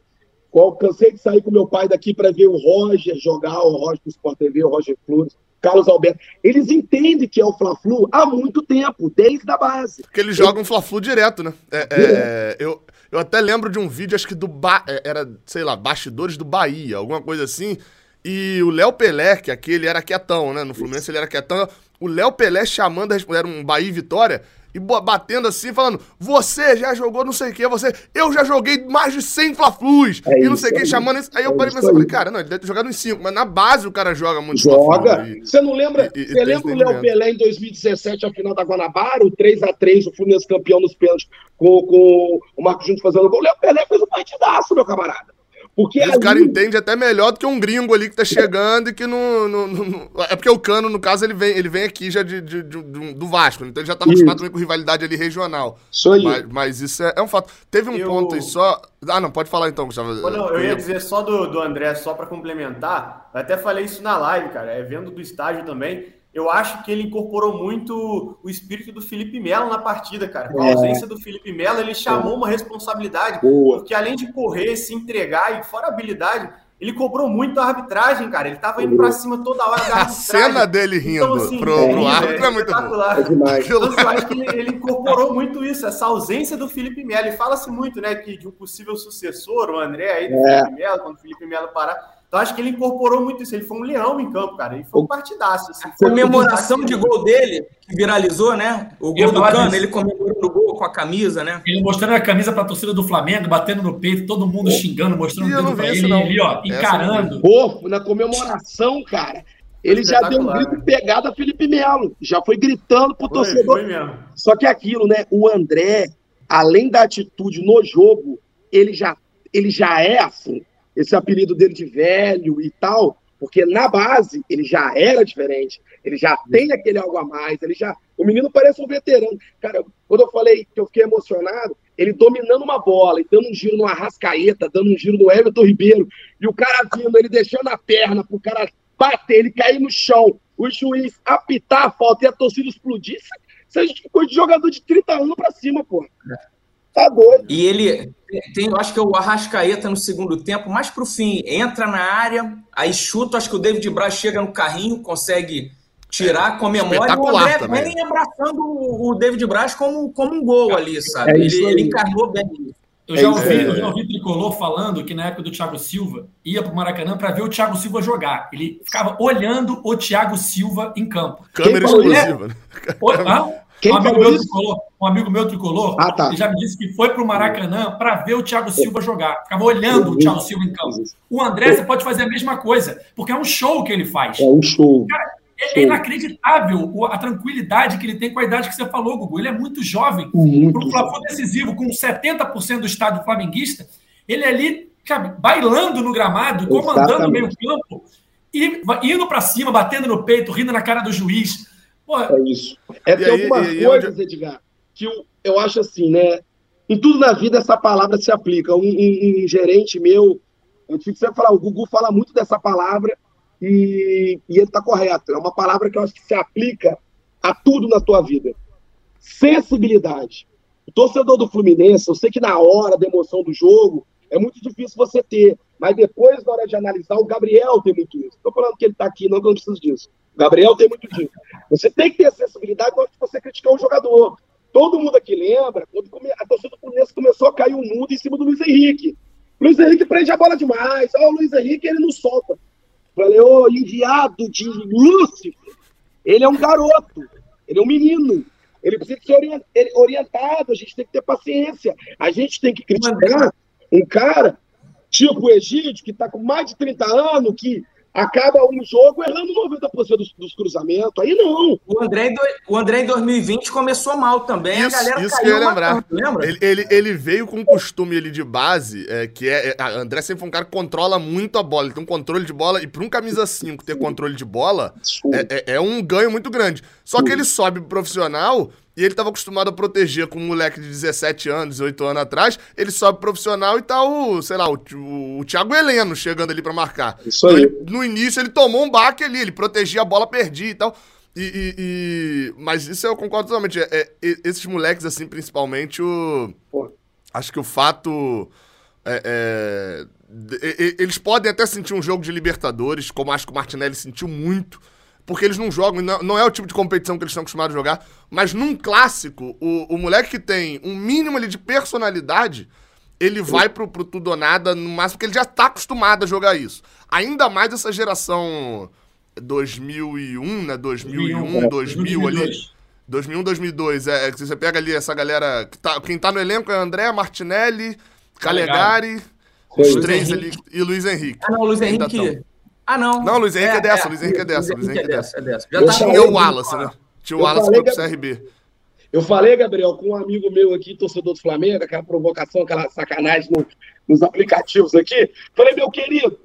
eu cansei de sair com meu pai daqui para ver o Roger jogar, o Roger do Sport TV, o Roger Flores. Carlos Alberto, eles entendem que é o Fla-Flu há muito tempo, desde a base. Porque eles eu... jogam Fla-Flu direto, né? É, é, eu, eu até lembro de um vídeo, acho que do... Ba... É, era, sei lá, Bastidores do Bahia, alguma coisa assim. E o Léo Pelé, que aquele era quietão, né? No Fluminense ele era quietão. O Léo Pelé chamando, era um Bahia e Vitória e batendo assim, falando: Você já jogou não sei o que, você. Eu já joguei mais de 100 Fla-Flus. É e não sei o que, chamando isso. Aí eu é parei pensando, falei, cara, não, ele deve ter jogado uns 5, mas na base o cara joga muito Joga. Você não lembra? E, você lembra o Léo Pelé em 2017, a final da Guanabara, o 3x3, o Fluminense campeão nos pênaltis, com, com o Marcos Júnior fazendo gol? O Léo Pelé fez um partidaço, meu camarada. Porque aí... o cara entende até melhor do que um gringo ali que tá chegando e que não, não, não, É porque o Cano, no caso, ele vem, ele vem aqui já de, de, de do Vasco, então ele já tá acostumado também com rivalidade ali regional. Isso aí. Mas, mas isso é, é, um fato. Teve um eu... ponto aí só. Ah, não, pode falar então, Gustavo. Não, eu ia dizer só do, do André, só para complementar. Eu até falei isso na live, cara. É vendo do estágio também eu acho que ele incorporou muito o espírito do Felipe Melo na partida, cara. Com a é. ausência do Felipe Melo, ele chamou uma responsabilidade, Boa. porque além de correr, se entregar e fora habilidade, ele cobrou muito a arbitragem, cara. Ele tava indo pra cima toda hora da arbitragem. A cena dele rindo então, assim, pro, é, pro árbitro é, é muito espetacular. É então, eu acho que ele, ele, incorporou muito isso, essa ausência do Felipe Melo. E fala-se muito, né, que de um possível sucessor, o André aí do é. Felipe Melo, quando o Felipe Melo parar então acho que ele incorporou muito isso. Ele foi um leão em campo, cara. Ele foi um partidaço. Assim. A comemoração de gol dele, que viralizou, né? O gol do Cano, ele comemorou no gol com a camisa, né? Ele mostrando a camisa para a torcida do Flamengo, batendo no peito, todo mundo xingando, mostrando o dedo para ele, ele, ó, encarando. Pô, na comemoração, cara. Ele já deu um grito pegado a Felipe Melo. Já foi gritando pro foi, torcedor. Foi mesmo. Só que aquilo, né? O André, além da atitude no jogo, ele já, ele já é assim esse apelido dele de velho e tal, porque na base ele já era diferente, ele já tem aquele algo a mais, ele já. O menino parece um veterano. Cara, quando eu falei que eu fiquei emocionado, ele dominando uma bola e dando um giro no Arrascaeta, dando um giro no Everton Ribeiro, e o cara vindo, ele deixando a perna pro cara bater, ele cair no chão, o juiz apitar a falta e a torcida explodir, isso é coisa de jogador de 30 anos pra cima, pô. Tá doido. E ele tem, eu acho que é o Arrascaeta no segundo tempo, mais pro fim, entra na área, aí chuta, acho que o David Braz chega no carrinho, consegue tirar, comemora, e o André também. vem abraçando o David Braz como, como um gol ali, sabe? É ele, ele encarnou bem eu já, ouvi, eu já ouvi Tricolor falando que na época do Thiago Silva ia para o Maracanã para ver o Thiago Silva jogar. Ele ficava olhando o Thiago Silva em campo. Câmera exclusiva. Né? Quem um, amigo meu tricolor, um amigo meu tricolor ah, tá. já me disse que foi para o Maracanã para ver o Thiago Silva jogar. Ficava olhando o Thiago Silva em campo. O André, você pode fazer a mesma coisa, porque é um show que ele faz. É um show. Cara, é, é inacreditável a tranquilidade que ele tem com a idade que você falou, Gugu. Ele é muito jovem. Para um Fla decisivo, com 70% do estádio flamenguista, ele é ali sabe, bailando no gramado, comandando o meio campo, e indo para cima, batendo no peito, rindo na cara do juiz. Porra. É isso. É tem algumas coisas, Edgar, que eu, eu acho assim, né? Em tudo na vida essa palavra se aplica. Um, um, um gerente meu, eu tive que sempre falar, o Gugu fala muito dessa palavra, e, e ele está correto. É uma palavra que eu acho que se aplica a tudo na tua vida. Sensibilidade. O torcedor do Fluminense, eu sei que na hora da emoção do jogo é muito difícil você ter, mas depois, na hora de analisar, o Gabriel tem muito isso. Estou falando que ele está aqui, não que eu não preciso disso. Gabriel tem muito disso. Você tem que ter sensibilidade na hora de você criticar o jogador. Todo mundo aqui lembra quando a torcida do Fluminense começou a cair o mundo em cima do Luiz Henrique. Luiz Henrique prende a bola demais. Ah, o Luiz Henrique ele não solta. Falei, ô, enviado de Lúcifer, ele é um garoto, ele é um menino. Ele precisa ser orientado, a gente tem que ter paciência. A gente tem que criticar um cara tipo o Egídio, que está com mais de 30 anos, que acaba um jogo errando 90% dos, dos cruzamentos. Aí não. O André, o André em 2020 começou mal também. Isso, a galera isso que eu ia lembrar. Matando, lembra? Ele, ele, ele, veio com um costume ali de base, é, que é, é. André sempre foi um cara que controla muito a bola. Ele tem um controle de bola. E para um camisa 5 ter controle de bola é, é, é um ganho muito grande. Só que ele sobe profissional e ele estava acostumado a proteger com um moleque de 17 anos, 18 anos atrás. Ele sobe profissional e tá o, sei lá, o, o, o Thiago Heleno chegando ali para marcar. Isso aí. Então, ele, no início ele tomou um baque ali, ele protegia a bola, perdia e tal. E, e, e... Mas isso eu concordo totalmente. É, é, esses moleques, assim, principalmente, o. Pô. Acho que o fato. É, é eles podem até sentir um jogo de Libertadores, como acho que o Martinelli sentiu muito porque eles não jogam, não, é o tipo de competição que eles estão acostumados a jogar. Mas num clássico, o, o moleque que tem um mínimo ali de personalidade, ele vai pro, pro tudo ou nada, no máximo, porque ele já tá acostumado a jogar isso. Ainda mais essa geração 2001, né? 2001, 2000, 2000 ali. 2001, 2002. É, você pega ali essa galera. Que tá, quem tá no elenco é André, Martinelli, Calegari, os três ali, e Luiz Henrique. Ah, não, Luiz Henrique. Ah, não. Não, Luiz Henrique é, é dessa, é, Luiz Henrique é dessa, Luiz Henrique é dessa. É dessa. Já tá tinha o Wallace, né? Tinha o Wallace pro CRB. Eu falei, Gabriel, com um amigo meu aqui, torcedor do Flamengo, aquela provocação, aquela sacanagem no, nos aplicativos aqui. Falei, meu querido,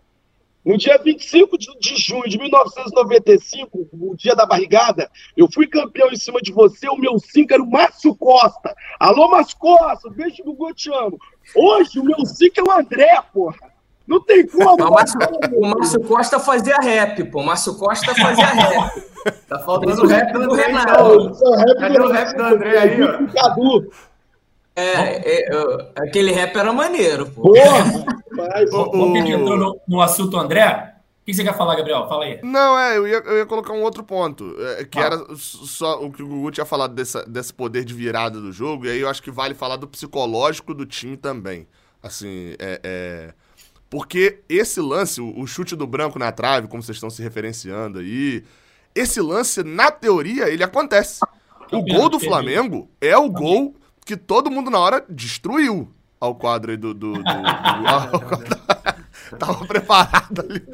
no dia 25 de, de junho de 1995, o dia da barrigada, eu fui campeão em cima de você, o meu 5 era o Márcio Costa. Alô, Márcio Costa, beijo do Gol, te amo. Hoje, o meu 5 é o André, porra. Não tem como. o, Márcio, o Márcio Costa fazia rap, pô. O Márcio Costa fazia (laughs) rap. Tá faltando o rap do não. Cadê o rap do André aí, ó? Cadu. É, é, aquele rap era maneiro, pô. Porra! Mas, o, que entrou no, no, assunto André? O que você quer falar, Gabriel? Fala aí. Não, é, eu ia, eu ia colocar um outro ponto, é, que ah. era só o que o Gugu tinha falado dessa, desse poder de virada do jogo, e aí eu acho que vale falar do psicológico do time também. Assim, é, é porque esse lance, o, chute do branco na trave, como vocês estão se referenciando aí, esse lance, na teoria, ele acontece. O gol do Flamengo é o gol que todo mundo na hora destruiu ao quadro aí do. do, do, do (laughs) (laughs) tava preparado ali.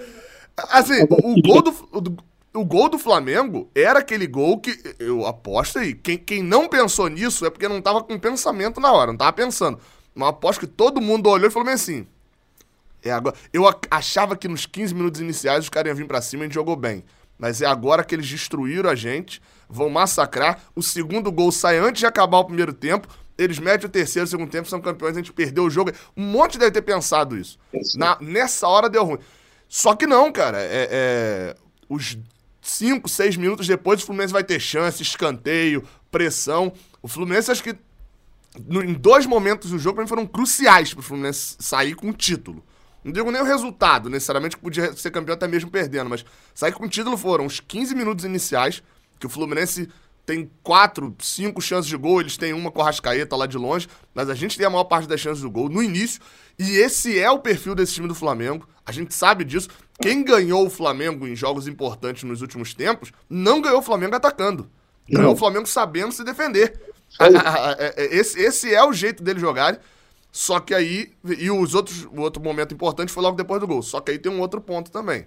Assim, o, o gol do, o, o, gol do Flamengo era aquele gol que. Eu aposto aí. Quem, quem não pensou nisso é porque não tava com pensamento na hora, não tava pensando. Mas aposto que todo mundo olhou e falou assim: é agora. Eu achava que nos 15 minutos iniciais os caras iam vir pra cima e a gente jogou bem. Mas é agora que eles destruíram a gente, vão massacrar. O segundo gol sai antes de acabar o primeiro tempo. Eles metem o terceiro, o segundo tempo, são campeões, a gente perdeu o jogo. Um monte deve ter pensado isso. Na, nessa hora deu ruim. Só que não, cara. É, é... os 5, 6 minutos depois, o Fluminense vai ter chance, escanteio, pressão. O Fluminense, acho que no, em dois momentos do jogo, pra mim, foram cruciais pro Fluminense sair com o título. Não digo nem o resultado, necessariamente, que podia ser campeão até mesmo perdendo, mas sair com o título foram os 15 minutos iniciais, que o Fluminense tem quatro, cinco chances de gol, eles têm uma com a Rascaeta lá de longe, mas a gente tem a maior parte das chances do gol no início, e esse é o perfil desse time do Flamengo, a gente sabe disso. Quem ganhou o Flamengo em jogos importantes nos últimos tempos, não ganhou o Flamengo atacando. Ganhou o Flamengo sabendo se defender. (laughs) Esse, esse é o jeito dele jogar. Só que aí. E os outros, o outro momento importante foi logo depois do gol. Só que aí tem um outro ponto também.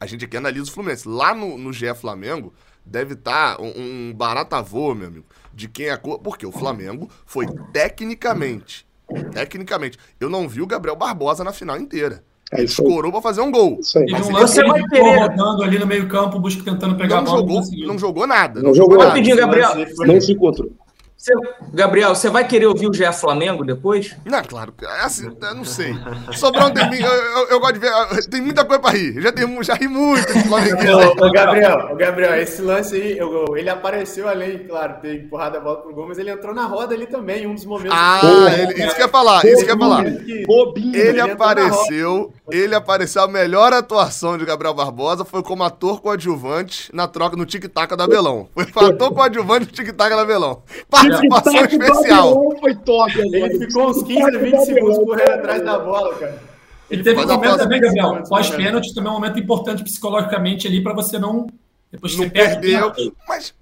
A gente aqui analisa o Fluminense. Lá no, no GE Flamengo, deve estar tá um, um barata voa, meu amigo, de quem é a cor. Porque o Flamengo foi tecnicamente. Tecnicamente. Eu não vi o Gabriel Barbosa na final inteira. É isso Escorou pra fazer um gol. Isso aí. Um você vai querer. rodando ali no meio campo, busca tentando pegar não a bola. Jogou, não, jogou nada. Não, não jogou nada. Rapidinho, Gabriel. Não se encontrou. Você, Gabriel, você vai querer ouvir o GE Flamengo depois? Não, claro. É assim, eu não sei. Sobrou um tempinho. Eu, eu, eu, gosto de ver. Tem muita coisa pra rir. Já, tem, já ri muito de Ô, Gabriel, Gabriel, esse lance aí, eu, ele apareceu além, claro, ter empurrado a bola pro gol, mas ele entrou na roda ali também, um dos momentos. Ah, ele, isso que ia falar, isso que ia falar. Bobinho, ele, ele apareceu, ele apareceu. A melhor atuação de Gabriel Barbosa foi como ator coadjuvante na troca no tic-tac da Abelão. Foi ator coadjuvante no tic-tac da Abelão. Participação especial. Foi top, ele ficou uns 15, 20 segundos correndo atrás da bola, cara. Ele teve um momento também, Gabriel, pós-pênalti, também um momento importante psicologicamente ali para você não. Depois não perdeu. Mas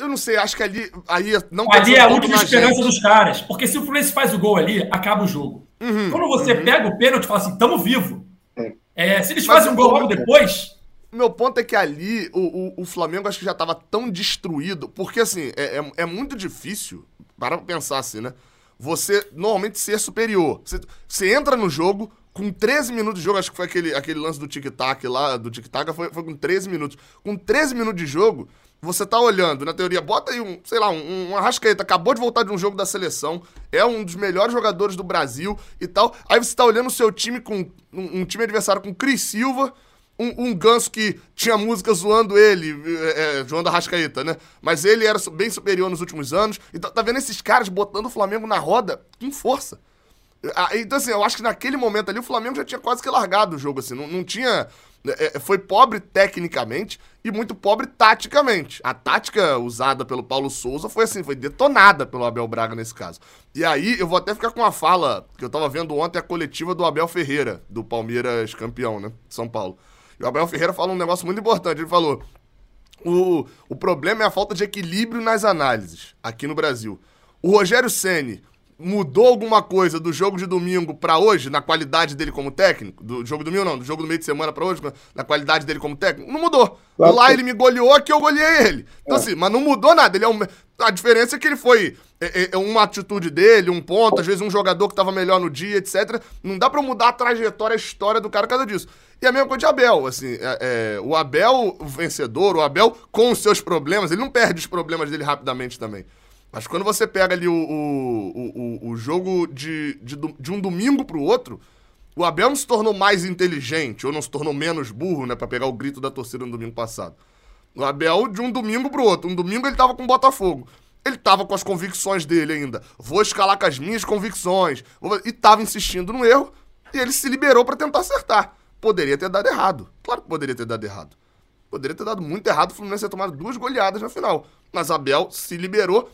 eu não sei, acho que ali. Ali, não ali é a última esperança gente. dos caras. Porque se o Fluminense faz o gol ali, acaba o jogo. Uhum, Quando você uhum. pega o pênalti e fala assim, tamo vivo. É. É, se eles fazem um gol logo depois, meu ponto é que ali o, o, o, Flamengo acho que já estava tão destruído, porque assim, é, é, é, muito difícil, para pensar assim, né? Você normalmente ser superior. Você, você, entra no jogo com 13 minutos de jogo, acho que foi aquele, aquele lance do tic-tac lá, do tic-tac, foi, foi com 13 minutos. Com 13 minutos de jogo, você tá olhando, na teoria, bota aí um, sei lá, um, um Arrascaeta, acabou de voltar de um jogo da seleção, é um dos melhores jogadores do Brasil e tal. Aí você tá olhando o seu time com. Um, um time adversário com Cris Silva um, um ganso que tinha música zoando ele, é, é, zoando a Rascaeta, né? Mas ele era bem superior nos últimos anos. Então, tá vendo esses caras botando o Flamengo na roda com força. Então, assim, eu acho que naquele momento ali o Flamengo já tinha quase que largado o jogo, assim. Não, não tinha. É, é, foi pobre tecnicamente e muito pobre taticamente. A tática usada pelo Paulo Souza foi assim, foi detonada pelo Abel Braga nesse caso. E aí eu vou até ficar com uma fala que eu tava vendo ontem a coletiva do Abel Ferreira, do Palmeiras campeão, né? São Paulo. E o Abel Ferreira falou um negócio muito importante. Ele falou: o, o problema é a falta de equilíbrio nas análises aqui no Brasil. O Rogério Ceni mudou alguma coisa do jogo de domingo para hoje, na qualidade dele como técnico? Do jogo do domingo, não, do jogo do meio de semana para hoje, na qualidade dele como técnico? Não mudou. Claro. Lá ele me goleou, aqui eu goleei ele. Então, é. assim, mas não mudou nada. Ele é um, a diferença é que ele foi é, é, é uma atitude dele, um ponto, às vezes um jogador que estava melhor no dia, etc. Não dá para mudar a trajetória, a história do cara por causa disso. E a mesma coisa de Abel, assim, é, é, o Abel vencedor, o Abel com os seus problemas, ele não perde os problemas dele rapidamente também. Mas quando você pega ali o, o, o, o jogo de, de, de um domingo pro outro, o Abel não se tornou mais inteligente, ou não se tornou menos burro, né, pra pegar o grito da torcida no domingo passado. O Abel, de um domingo pro outro. Um domingo ele tava com o Botafogo. Ele tava com as convicções dele ainda. Vou escalar com as minhas convicções. E tava insistindo no erro. E ele se liberou para tentar acertar. Poderia ter dado errado. Claro que poderia ter dado errado. Poderia ter dado muito errado o Fluminense ter tomado duas goleadas na final. Mas Abel se liberou,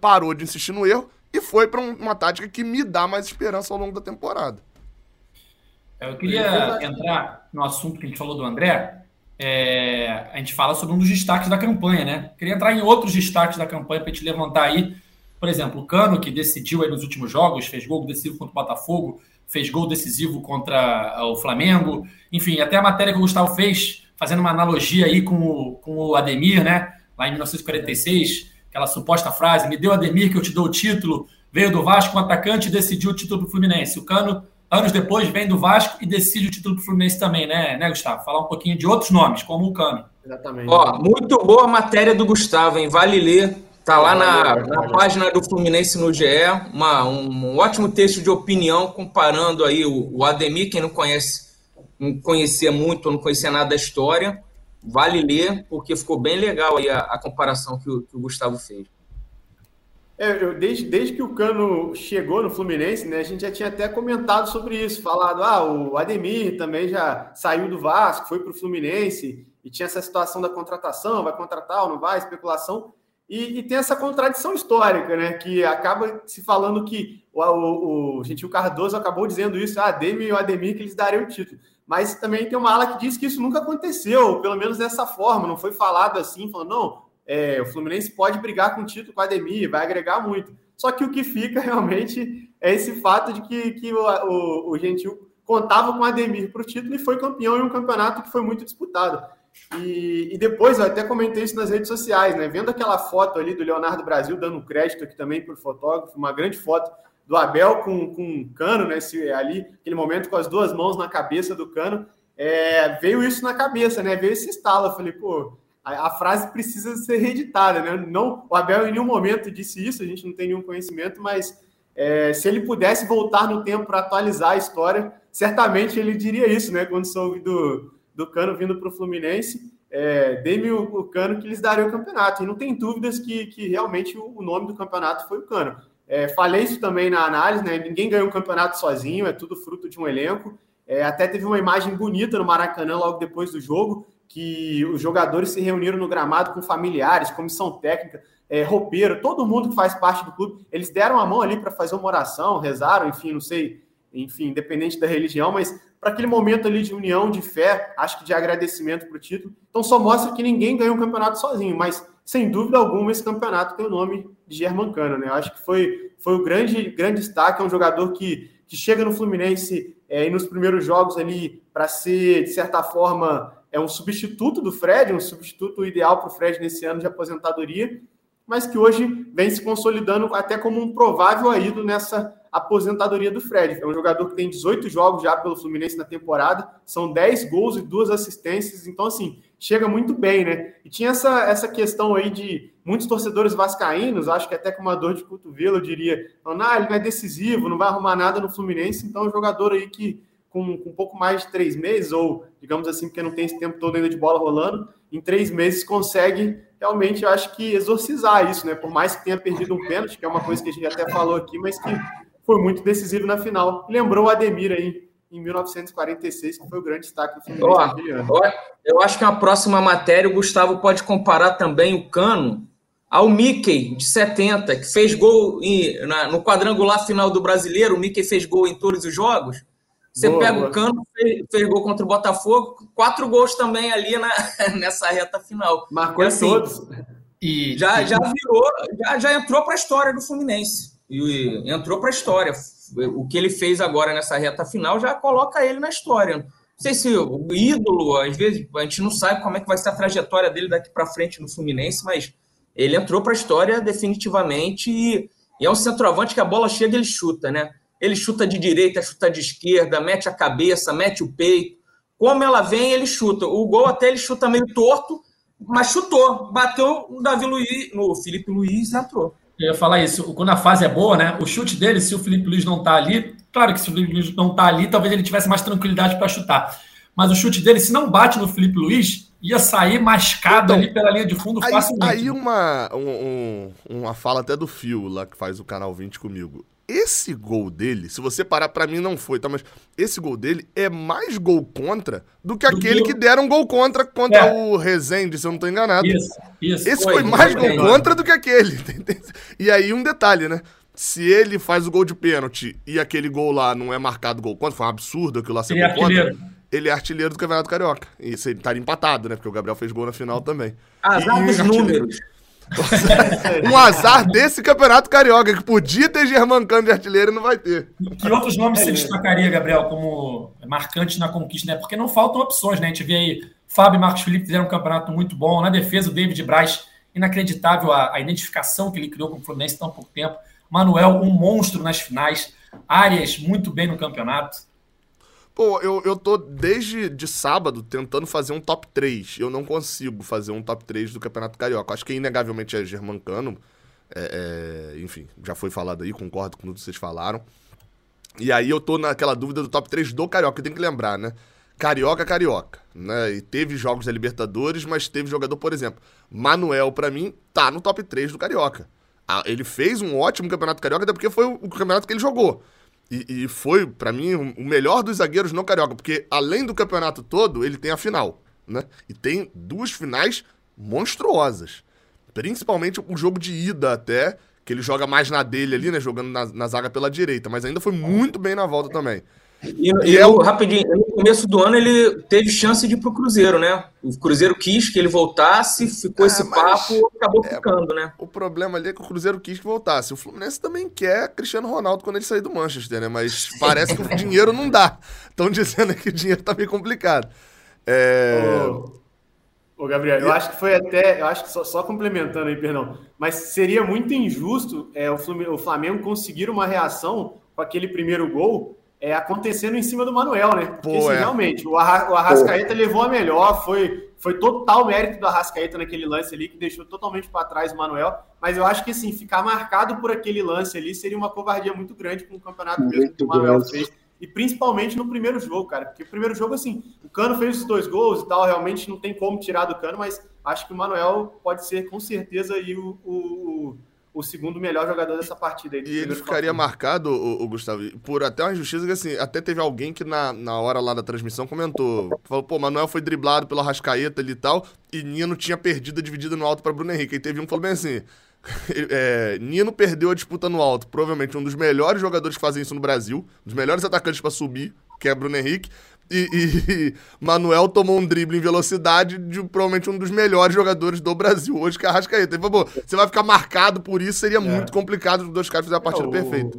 parou de insistir no erro e foi para uma tática que me dá mais esperança ao longo da temporada. Eu queria entrar no assunto que a gente falou do André, é, a gente fala sobre um dos destaques da campanha, né? Queria entrar em outros destaques da campanha para a gente levantar aí. Por exemplo, o Cano, que decidiu aí nos últimos jogos, fez gol decisivo contra o Botafogo, fez gol decisivo contra o Flamengo. Enfim, até a matéria que o Gustavo fez, fazendo uma analogia aí com o, com o Ademir, né? Lá em 1946, aquela suposta frase: me deu Ademir que eu te dou o título. Veio do Vasco, um atacante, decidiu o título do Fluminense. O Cano anos depois vem do Vasco e decide o título do Fluminense também, né, né, Gustavo? Falar um pouquinho de outros nomes, como o Cano. Exatamente. Ó, muito boa a matéria do Gustavo, hein? Vale ler. Tá lá na, na página do Fluminense no GE, uma, um, um ótimo texto de opinião comparando aí o, o Ademir, quem não conhece, não conhecia muito, não conhecia nada da história, vale ler, porque ficou bem legal aí a, a comparação que o, que o Gustavo fez. É, eu, desde, desde que o Cano chegou no Fluminense, né, a gente já tinha até comentado sobre isso, falado, ah, o Ademir também já saiu do Vasco, foi para o Fluminense, e tinha essa situação da contratação, vai contratar ou não vai, especulação, e, e, tem essa contradição histórica, né, que acaba se falando que o, o, o Gentil Cardoso acabou dizendo isso, ah, Ademir e o Ademir que eles dariam o título, mas também tem uma ala que diz que isso nunca aconteceu, pelo menos dessa forma, não foi falado assim, falando, não, é, o Fluminense pode brigar com o título com o Ademir, vai agregar muito. Só que o que fica (laughs) realmente é esse fato de que, que o, o, o Gentil contava com o Ademir para o título e foi campeão em um campeonato que foi muito disputado. E, e, depois, eu até comentei isso nas redes sociais, né? Vendo aquela foto ali do Leonardo Brasil, dando crédito aqui também para o fotógrafo, uma grande foto do Abel com, com um cano, né? Esse, ali, aquele momento com as duas mãos na cabeça do cano. É, veio isso na cabeça, né? Veio esse estalo. Eu falei, pô, a, a, frase precisa ser reeditada, né? Não, o Abel em nenhum momento disse isso, a gente não tem nenhum conhecimento, mas é, se ele pudesse voltar no tempo para atualizar a história, certamente ele diria isso, né? Quando soube do, do Cano vindo para o Fluminense, é, dê-me o, o, Cano que lhes daria o campeonato. E não tem dúvidas que, que realmente o, o nome do campeonato foi o Cano. É, falei isso também na análise, né? Ninguém ganhou um campeonato sozinho, é tudo fruto de um elenco. É, até teve uma imagem bonita no Maracanã logo depois do jogo, que os jogadores se reuniram no gramado com familiares, comissão técnica, é, roupeiro, todo mundo que faz parte do clube, eles deram a mão ali para fazer uma oração, rezaram, enfim, não sei, enfim, independente da religião, mas para aquele momento ali de união, de fé, acho que de agradecimento para o título. Então só mostra que ninguém ganhou um campeonato sozinho, mas sem dúvida alguma esse campeonato tem o nome de Germancano, né? Acho que foi, foi o grande, grande destaque, é um jogador que, que chega no Fluminense é, e nos primeiros jogos ali para ser, de certa forma, é um substituto do Fred, um substituto ideal para o Fred nesse ano de aposentadoria, mas que hoje vem se consolidando até como um provável ídolo nessa aposentadoria do Fred. É um jogador que tem 18 jogos já pelo Fluminense na temporada, são 10 gols e duas assistências, então assim, chega muito bem, né? E tinha essa, essa questão aí de muitos torcedores vascaínos, acho que até com uma dor de cotovelo, eu diria, falando, ah, ele não é decisivo, não vai arrumar nada no Fluminense, então é um jogador aí que com, com um pouco mais de três meses, ou digamos assim, porque não tem esse tempo todo ainda de bola rolando, em três meses consegue realmente, eu acho que exorcizar isso, né? Por mais que tenha perdido um pênalti, que é uma coisa que a gente até falou aqui, mas que foi muito decisivo na final. Lembrou o Ademir aí em 1946, que foi o grande destaque do Fluminense. Ó, eu acho que na próxima matéria o Gustavo pode comparar também o Cano ao Mickey, de 70, que fez gol em, na, no quadrangular final do Brasileiro. O Mickey fez gol em todos os jogos. Você boa, pega boa. o Cano, fez, fez, gol contra o Botafogo, quatro gols também ali na, (laughs) nessa reta final. Marcou e, assim, todos. E já, já virou, já, já entrou para a história do Fluminense. E entrou para a história. O que ele fez agora nessa reta final já coloca ele na história. Não sei se o ídolo, às vezes, a gente não sabe como é que vai ser a trajetória dele daqui para frente no Fluminense, mas ele entrou para a história definitivamente e, e é um centroavante que a bola chega e ele chuta, né? Ele chuta de direita, chuta de esquerda, mete a cabeça, mete o peito. Como ela vem, ele chuta. O gol até ele chuta meio torto, mas chutou. Bateu no Davi Luiz, no Felipe Luiz entrou. Eu ia falar isso. Quando a fase é boa, né? O chute dele, se o Felipe Luiz não tá ali, claro que se o Felipe Luiz não tá ali, talvez ele tivesse mais tranquilidade para chutar. Mas o chute dele, se não bate no Felipe Luiz, ia sair mascado então, ali pela linha de fundo aí, facilmente. Aí uma, um, uma fala até do Fio lá que faz o canal 20 comigo. Esse gol dele, se você parar, para mim não foi, tá? Mas esse gol dele é mais gol contra do que aquele que deram gol contra contra é. o Rezende, se eu não tô enganado. Isso, isso. Esse foi, foi mais gol contra do que aquele. (laughs) E aí um detalhe, né? Se ele faz o gol de pênalti e aquele gol lá não é marcado gol contra, foi um absurdo aquilo lá ser gol contra. Ele é artilheiro do Campeonato Carioca. E isso ele estaria empatado, né? Porque o Gabriel fez gol na final também. Azar dos números. (laughs) um azar desse campeonato carioca, que podia ter Germancano de artilheiro e não vai ter. Que outros nomes você destacaria, Gabriel, como marcantes na conquista, né? Porque não faltam opções, né? A gente vê aí Fábio e Marcos Felipe fizeram um campeonato muito bom. Na defesa, o David Braz, inacreditável a, a identificação que ele criou com o Fluminense tão pouco tempo. Manuel, um monstro nas finais. Arias, muito bem no campeonato. Pô, eu, eu tô desde de sábado tentando fazer um top 3. Eu não consigo fazer um top 3 do Campeonato Carioca. Acho que inegavelmente é Germancano. É, é, enfim, já foi falado aí, concordo com tudo que vocês falaram. E aí eu tô naquela dúvida do top 3 do Carioca. Tem que lembrar, né? Carioca, carioca, né? E teve jogos da Libertadores, mas teve jogador, por exemplo, Manuel, para mim, tá no top 3 do Carioca. Ah, ele fez um ótimo campeonato carioca, até porque foi o campeonato que ele jogou. E, e foi, para mim, o melhor dos zagueiros no carioca, porque além do campeonato todo, ele tem a final, né? E tem duas finais monstruosas. Principalmente o jogo de ida até, que ele joga mais na dele ali, né? Jogando na, na zaga pela direita, mas ainda foi muito bem na volta também. E, e eu, rapidinho, no começo do ano ele teve chance de ir pro Cruzeiro, né? O Cruzeiro quis que ele voltasse, ficou é, esse papo, acabou é, ficando, né? O problema ali é que o Cruzeiro quis que voltasse. O Fluminense também quer Cristiano Ronaldo quando ele sair do Manchester, né? Mas (laughs) parece que o dinheiro não dá. Estão dizendo que o dinheiro tá meio complicado. É... Ô, ô Gabriel, eu acho que foi até, eu acho que só, só complementando aí, perdão, mas seria muito injusto é, o Flamengo conseguir uma reação com aquele primeiro gol é, acontecendo em cima do Manuel, né? Porque Pô, assim, é. realmente, o, Arra, o Arrascaeta Pô. levou a melhor, foi, foi total mérito do Arrascaeta naquele lance ali, que deixou totalmente para trás o Manuel. Mas eu acho que assim, ficar marcado por aquele lance ali seria uma covardia muito grande com o campeonato muito mesmo que o Manuel grande. fez. E principalmente no primeiro jogo, cara. Porque o primeiro jogo, assim, o Cano fez os dois gols e tal, realmente não tem como tirar do Cano, mas acho que o Manuel pode ser com certeza aí o, o o segundo melhor jogador dessa partida. Aí, e ele ficaria marcado, o, o, Gustavo, por até uma injustiça que assim, até teve alguém que na, na hora lá da transmissão comentou, falou, pô, Manuel foi driblado pela Rascaeta ali e tal, e Nino tinha perdido a dividida no alto para Bruno Henrique. E teve um que falou bem assim, (laughs) é, Nino perdeu a disputa no alto, provavelmente um dos melhores jogadores que fazem isso no Brasil, um dos melhores atacantes para subir, que é Bruno Henrique, e, e, (laughs) Manuel tomou um drible em velocidade de provavelmente um dos melhores jogadores do Brasil hoje, que é a Rascaeta. Ele falou, você vai ficar marcado por isso, seria é. muito complicado os dois caras fizerem a partida é, perfeita.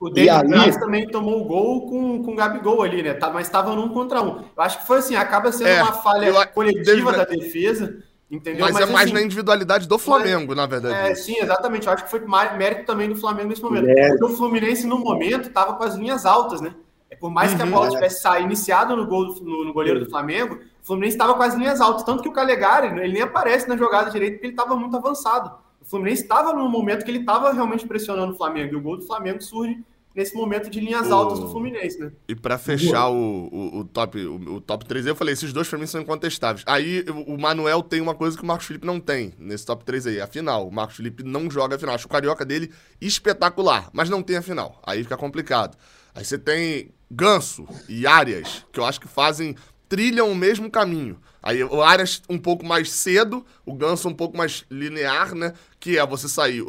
O David Braz também tomou o gol com, com o Gabigol ali, né? Tá, mas estava num contra um. Eu acho que foi assim, acaba sendo é, uma falha eu, coletiva David... da defesa. Entendeu? Mas, mas é mais assim, na individualidade do Flamengo, mas, na verdade. É, sim, exatamente. Eu acho que foi mérito também do Flamengo nesse momento. Porque o Fluminense, no momento, estava com as linhas altas, né? Por mais uhum, que a bola uhum. tivesse saído iniciado no gol no, no goleiro do Flamengo, o Fluminense estava com as linhas altas, tanto que o Calegari ele nem aparece na jogada direita porque ele estava muito avançado. O Fluminense estava no momento que ele estava realmente pressionando o Flamengo, e o gol do Flamengo surge nesse momento de linhas o... altas do Fluminense, né? E para fechar o, o, o, top, o, o, top 3, eu falei, esses dois para mim são incontestáveis. Aí o Manuel tem uma coisa que o Marcos Felipe não tem nesse top 3 aí, a final. O Marcos Felipe não joga a final. Acho o carioca dele espetacular, mas não tem a final. Aí fica complicado. Aí você tem Ganso e Arias, que eu acho que fazem, trilham o mesmo caminho. Aí o Arias um pouco mais cedo, o Ganso um pouco mais linear, né? Que é você sair.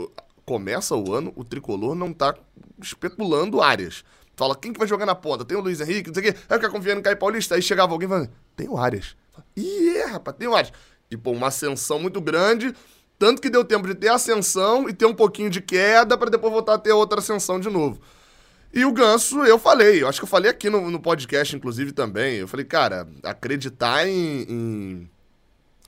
Começa o ano, o tricolor não tá especulando Arias. Fala, quem que vai jogar na ponta? Tem o Luiz Henrique, não sei o quê. Aí fica confiando em Caio Paulista. Aí chegava alguém falando, tem o Arias. Ih, é, rapaz, tem o Arias. E, pô, uma ascensão muito grande. Tanto que deu tempo de ter ascensão e ter um pouquinho de queda para depois voltar a ter outra ascensão de novo. E o Ganso, eu falei, eu acho que eu falei aqui no, no podcast, inclusive, também. Eu falei, cara, acreditar em, em,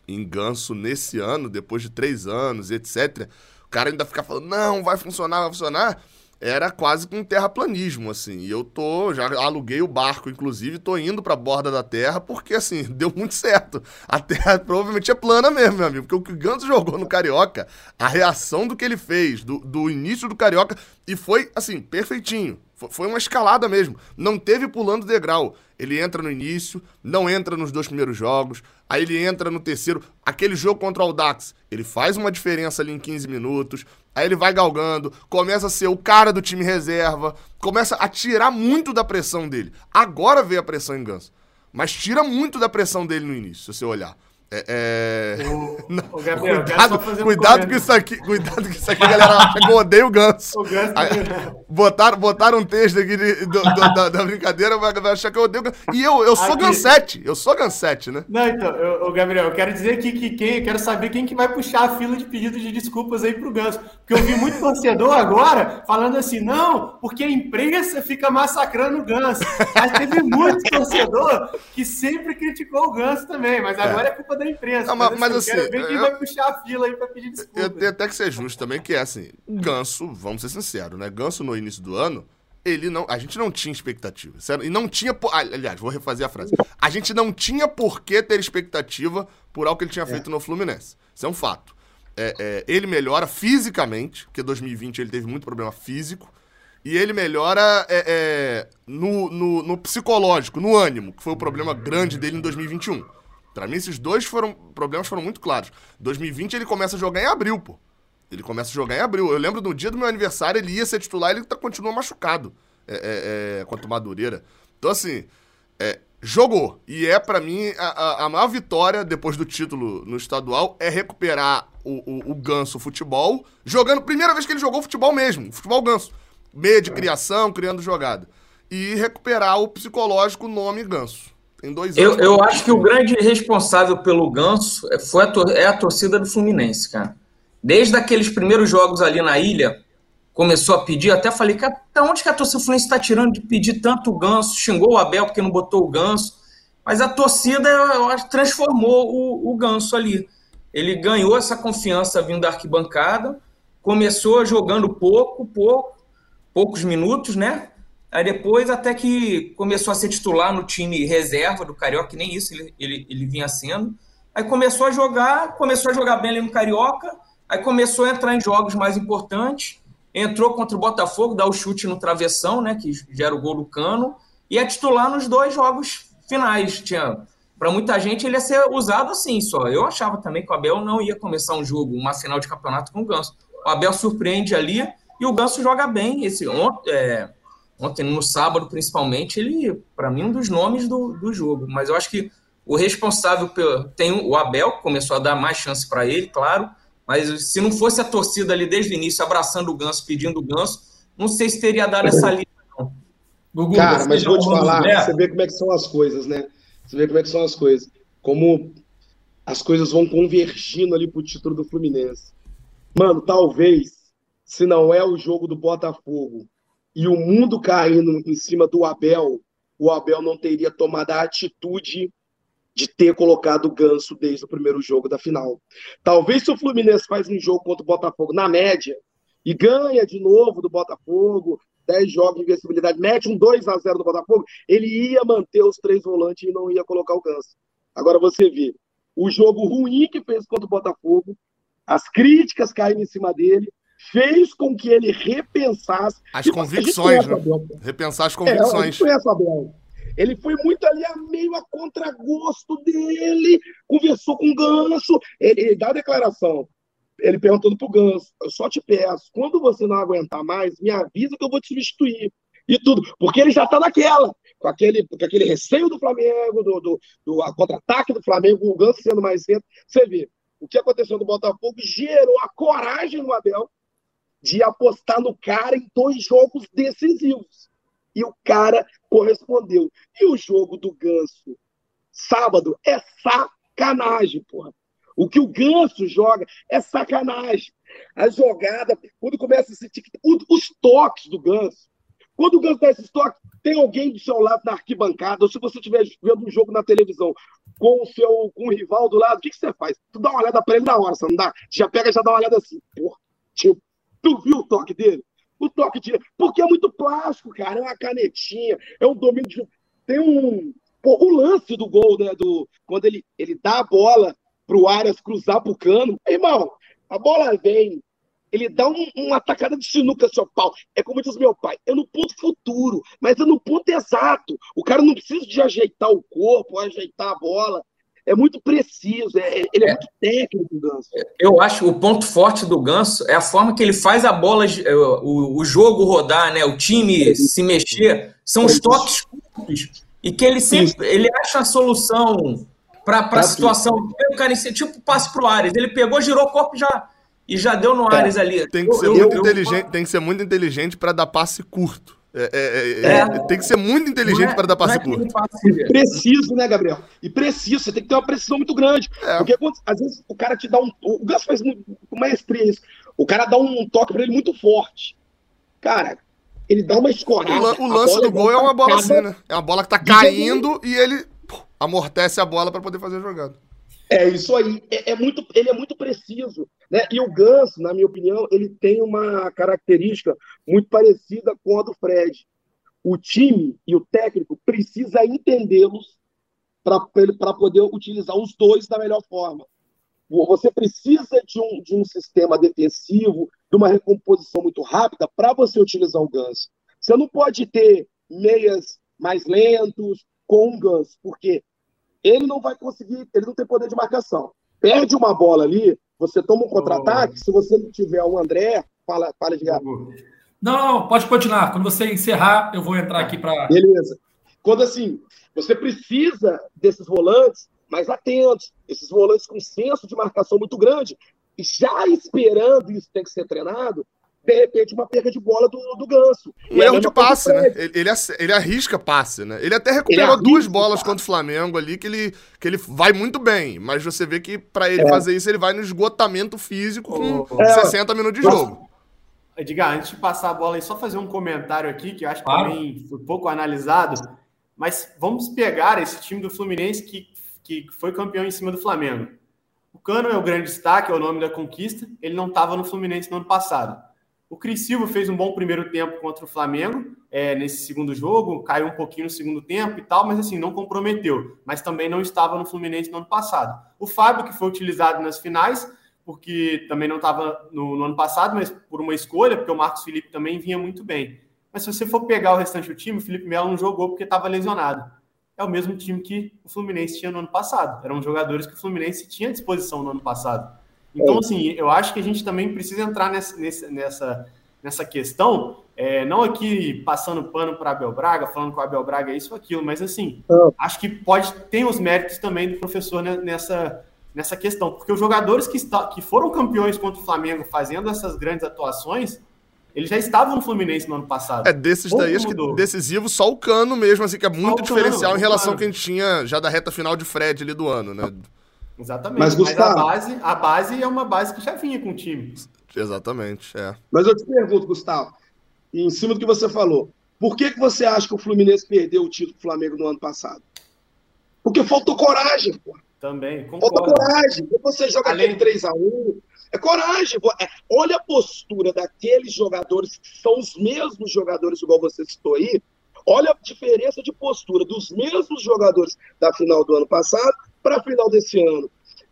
em Ganso nesse ano, depois de três anos, etc. O cara ainda ficar falando, não, vai funcionar, vai funcionar. Era quase com um terraplanismo, assim. E eu tô, já aluguei o barco, inclusive, tô indo pra borda da terra, porque, assim, (laughs) deu muito certo. A terra (laughs) provavelmente é plana mesmo, meu amigo. Porque o que o Ganso jogou no Carioca, a reação do que ele fez, do, do início do Carioca, e foi, assim, perfeitinho foi uma escalada mesmo. Não teve pulando degrau. Ele entra no início, não entra nos dois primeiros jogos, aí ele entra no terceiro. Aquele jogo contra o Dax, ele faz uma diferença ali em 15 minutos, aí ele vai galgando, começa a ser o cara do time reserva, começa a tirar muito da pressão dele. Agora veio a pressão em Ganso, mas tira muito da pressão dele no início, se você olhar. É, é... O, o Gabriel, cuidado, cuidado um com isso aqui, cuidado com isso aqui, galera acha que eu odeio o ganso. O ganso botaram, botaram um texto aqui de, do, do, da, da, brincadeira, vai achar que eu odeio o ganso. E eu, eu sou aqui... gansete, eu sou gansete, né? Não, então, o Gabriel, eu quero dizer aqui que quem, eu quero saber quem que vai puxar a fila de pedidos de desculpas aí pro ganso. Porque eu vi muito torcedor agora falando assim, não, porque a imprensa fica massacrando o ganso. Mas teve muito torcedor que sempre criticou o ganso também, mas agora é, é culpa da imprensa. Não, mas, mas assim, quero ver quem eu, vai puxar a fila aí pra pedir desculpa. Eu tenho até que ser justo também, que é assim, Ganso, vamos ser sinceros, né? Ganso no início do ano, ele não, a gente não tinha expectativa. Sério, e não tinha, aliás, vou refazer a frase. A gente não tinha por que ter expectativa por algo que ele tinha feito é. no Fluminense. Isso é um fato. É, é, ele melhora fisicamente, porque 2020 ele teve muito problema físico. e ele melhora é, é, no, no, no, psicológico, no ânimo, que foi o problema grande dele em 2021. Pra mim, esses dois foram problemas foram muito claros. 2020 ele começa a jogar em abril, pô. Ele começa a jogar em abril. Eu lembro no dia do meu aniversário, ele ia ser titular e ele tá, continua machucado é, é, é, Madureira. Então, assim, é, jogou. E é, para mim, a, a, maior vitória depois do título no estadual é recuperar o, o, o Ganso futebol, jogando. Primeira vez que ele jogou futebol mesmo, futebol Ganso. Meia de criação, criando jogada. E recuperar o psicológico nome Ganso. Tem dois. Eu, eu acho que o grande responsável pelo Ganso foi a, é a torcida do Fluminense, cara. Desde aqueles primeiros jogos ali na ilha, começou a pedir, até falei, cara, até onde que a torcida Fluminense está tirando de pedir tanto o Ganso? Xingou o Abel porque não botou o Ganso. Mas a torcida, eu acho, transformou o, o Ganso ali. Ele ganhou essa confiança vindo da arquibancada, começou jogando pouco, pouco, poucos minutos, né? Aí depois até que começou a ser titular no time reserva do Carioca, nem isso ele, ele, ele vinha sendo. Aí começou a jogar, começou a jogar bem ali no Carioca, aí começou a entrar em jogos mais importantes, entrou contra o Botafogo, dá o chute no travessão, né, que gera o gol do Cano, e é titular nos dois jogos finais. Tinha para muita gente ele ia ser usado assim só. Eu achava também que o Abel não ia começar um jogo, uma final de campeonato com o Ganso. O Abel surpreende ali e o Ganso joga bem. Esse é, ontem no sábado principalmente, ele para mim um dos nomes do, do jogo. Mas eu acho que o responsável pelo, tem o Abel começou a dar mais chance para ele, claro. Mas se não fosse a torcida ali desde o início abraçando o Ganso, pedindo o Ganso, não sei se teria dado essa linha, não. Gugu, Cara, mas vou te falar, você vê como é que são as coisas, né? Você vê como é que são as coisas. Como as coisas vão convergindo ali pro título do Fluminense. Mano, talvez, se não é o jogo do Botafogo e o mundo caindo em cima do Abel, o Abel não teria tomado a atitude de ter colocado o Ganso desde o primeiro jogo da final. Talvez se o Fluminense faz um jogo contra o Botafogo na média e ganha de novo do Botafogo, 10 jogos de invencibilidade, mete um 2 a 0 do Botafogo, ele ia manter os três volantes e não ia colocar o Ganso. Agora você vê, o jogo ruim que fez contra o Botafogo, as críticas caíram em cima dele, fez com que ele repensasse. As convicções, né? Repensar as convicções. É, o Abel. Ele foi muito ali a meio a contragosto dele, conversou com o Ganso, ele, ele dá a declaração. Ele perguntando pro Ganso, eu só te peço, quando você não aguentar mais, me avisa que eu vou te substituir. E tudo, porque ele já tá naquela, com aquele, com aquele receio do Flamengo, do, do, do contra-ataque do Flamengo, o Ganso sendo mais cedo. Você vê, o que aconteceu no Botafogo gerou a coragem no Abel de apostar no cara em dois jogos decisivos. E o cara correspondeu. E o jogo do Ganso, sábado, é sacanagem, porra. O que o Ganso joga é sacanagem. A jogada, quando começa a sentir os toques do Ganso. Quando o Ganso dá esses toques, tem alguém do seu lado na arquibancada, ou se você estiver vendo um jogo na televisão com o seu com o rival do lado, o que, que você faz? Tu dá uma olhada para ele na hora, você não dá? Já pega já dá uma olhada assim. Porra, tipo, tu viu o toque dele? o toque de. Porque é muito plástico, cara. É uma canetinha, é um domínio de. Tem um. Pô, o lance do gol, né? Do, quando ele, ele dá a bola pro Arias cruzar pro cano. Irmão, a bola vem, ele dá um, uma atacada de sinuca seu pau. É como diz meu pai, é no ponto futuro, mas é no ponto exato. O cara não precisa de ajeitar o corpo, ajeitar a bola é muito preciso, é, ele é, é, muito técnico, o Ganso. Eu acho que o ponto forte do Ganso é a forma que ele faz a bola, é, o, o jogo rodar, né? o time se mexer, são os toques curtos. E que ele sempre ele acha a solução para a situação. O cara, tipo, passe para o Ares. Ele pegou, girou o corpo e já, e já deu no é. Ares ali. Tem que ser eu, muito eu, inteligente, eu, tem que ser muito inteligente para dar passe curto. É, é, é, é, tem que ser muito inteligente é- para dar passe curto. Preciso, né, Gabriel? E preciso, você tem que ter uma precisão muito grande. Porque às vezes o cara te dá um. O Gas faz muito, com maestria isso. O cara dá um toque para ele muito forte. Cara, ele dá uma escorada. O, o lance do gol é uma bola assim, né? É uma bola que tá caindo e ele amortece a bola para poder fazer a jogada. É isso aí. É, é, muito, ele é muito preciso. Né? E o Ganso, na minha opinião, ele tem uma característica muito parecida com a do Fred. O time e o técnico precisa entendê-los para poder utilizar os dois da melhor forma. Você precisa de um, de um sistema defensivo de uma recomposição muito rápida para você utilizar o Ganso. Você não pode ter meias mais lentos com o Ganso, porque ele não vai conseguir, ele não tem poder de marcação. Perde uma bola ali, você toma um contra-ataque, oh. se você não tiver o André, fala, fala de gato. Não, não, pode continuar. Quando você encerrar, eu vou entrar aqui para. Beleza. Quando assim, você precisa desses volantes mais atentos, esses volantes com senso de marcação muito grande, já esperando isso tem que ser treinado, de repente uma perda de bola do, do Ganso. Um erro de passe, né? Ele, ele, ele, arrisca passe, né? Ele até recuperou ele duas bolas contra o Flamengo ali, que ele, que ele vai muito bem, mas você vê que para ele é. fazer isso, ele vai no esgotamento físico com é. 60 minutos de jogo. Edgar, antes de passar a bola aí, só fazer um comentário aqui, que eu acho que claro. também foi pouco analisado, mas vamos pegar esse time do Fluminense que, que foi campeão em cima do Flamengo. O Cano é o grande destaque, é o nome da conquista. Ele não estava no Fluminense no ano passado. O Cris Silva fez um bom primeiro tempo contra o Flamengo é, nesse segundo jogo, caiu um pouquinho no segundo tempo e tal, mas assim, não comprometeu. Mas também não estava no Fluminense no ano passado. O Fábio, que foi utilizado nas finais, porque também não estava no, no, ano passado, mas por uma escolha, porque o Marcos Felipe também vinha muito bem. Mas se você for pegar o restante do time, o Felipe Melo não jogou porque estava lesionado é o mesmo time que o Fluminense tinha no ano passado. Eram jogadores que o Fluminense tinha à disposição no ano passado. Então, é. assim, eu acho que a gente também precisa entrar nessa, nessa, nessa questão, é, não aqui passando pano para Abel Braga, falando que o Abel Braga é isso ou aquilo, mas assim, é. acho que pode tem os méritos também do professor nessa, nessa questão, porque os jogadores que, está, que foram campeões contra o Flamengo fazendo essas grandes atuações, eles já estavam no Fluminense no ano passado. É, desses daí, acho que decisivo, só o Cano mesmo, assim, que é muito diferencial cano, em relação ao que a gente tinha já da reta final de Fred ali do ano, né? Exatamente. Mas, Gustavo, Mas a, base, a base é uma base que já vinha com o time. Exatamente, é. Mas eu te pergunto, Gustavo, em cima do que você falou, por que, que você acha que o Fluminense perdeu o título do Flamengo no ano passado? Porque faltou coragem, pô. Também, concordo. Faltou coragem. Você joga Além... aquele 3x1, é coragem. É, olha a postura daqueles jogadores que são os mesmos jogadores, igual você citou aí. Olha a diferença de postura dos mesmos jogadores da final do ano passado para a final desse ano.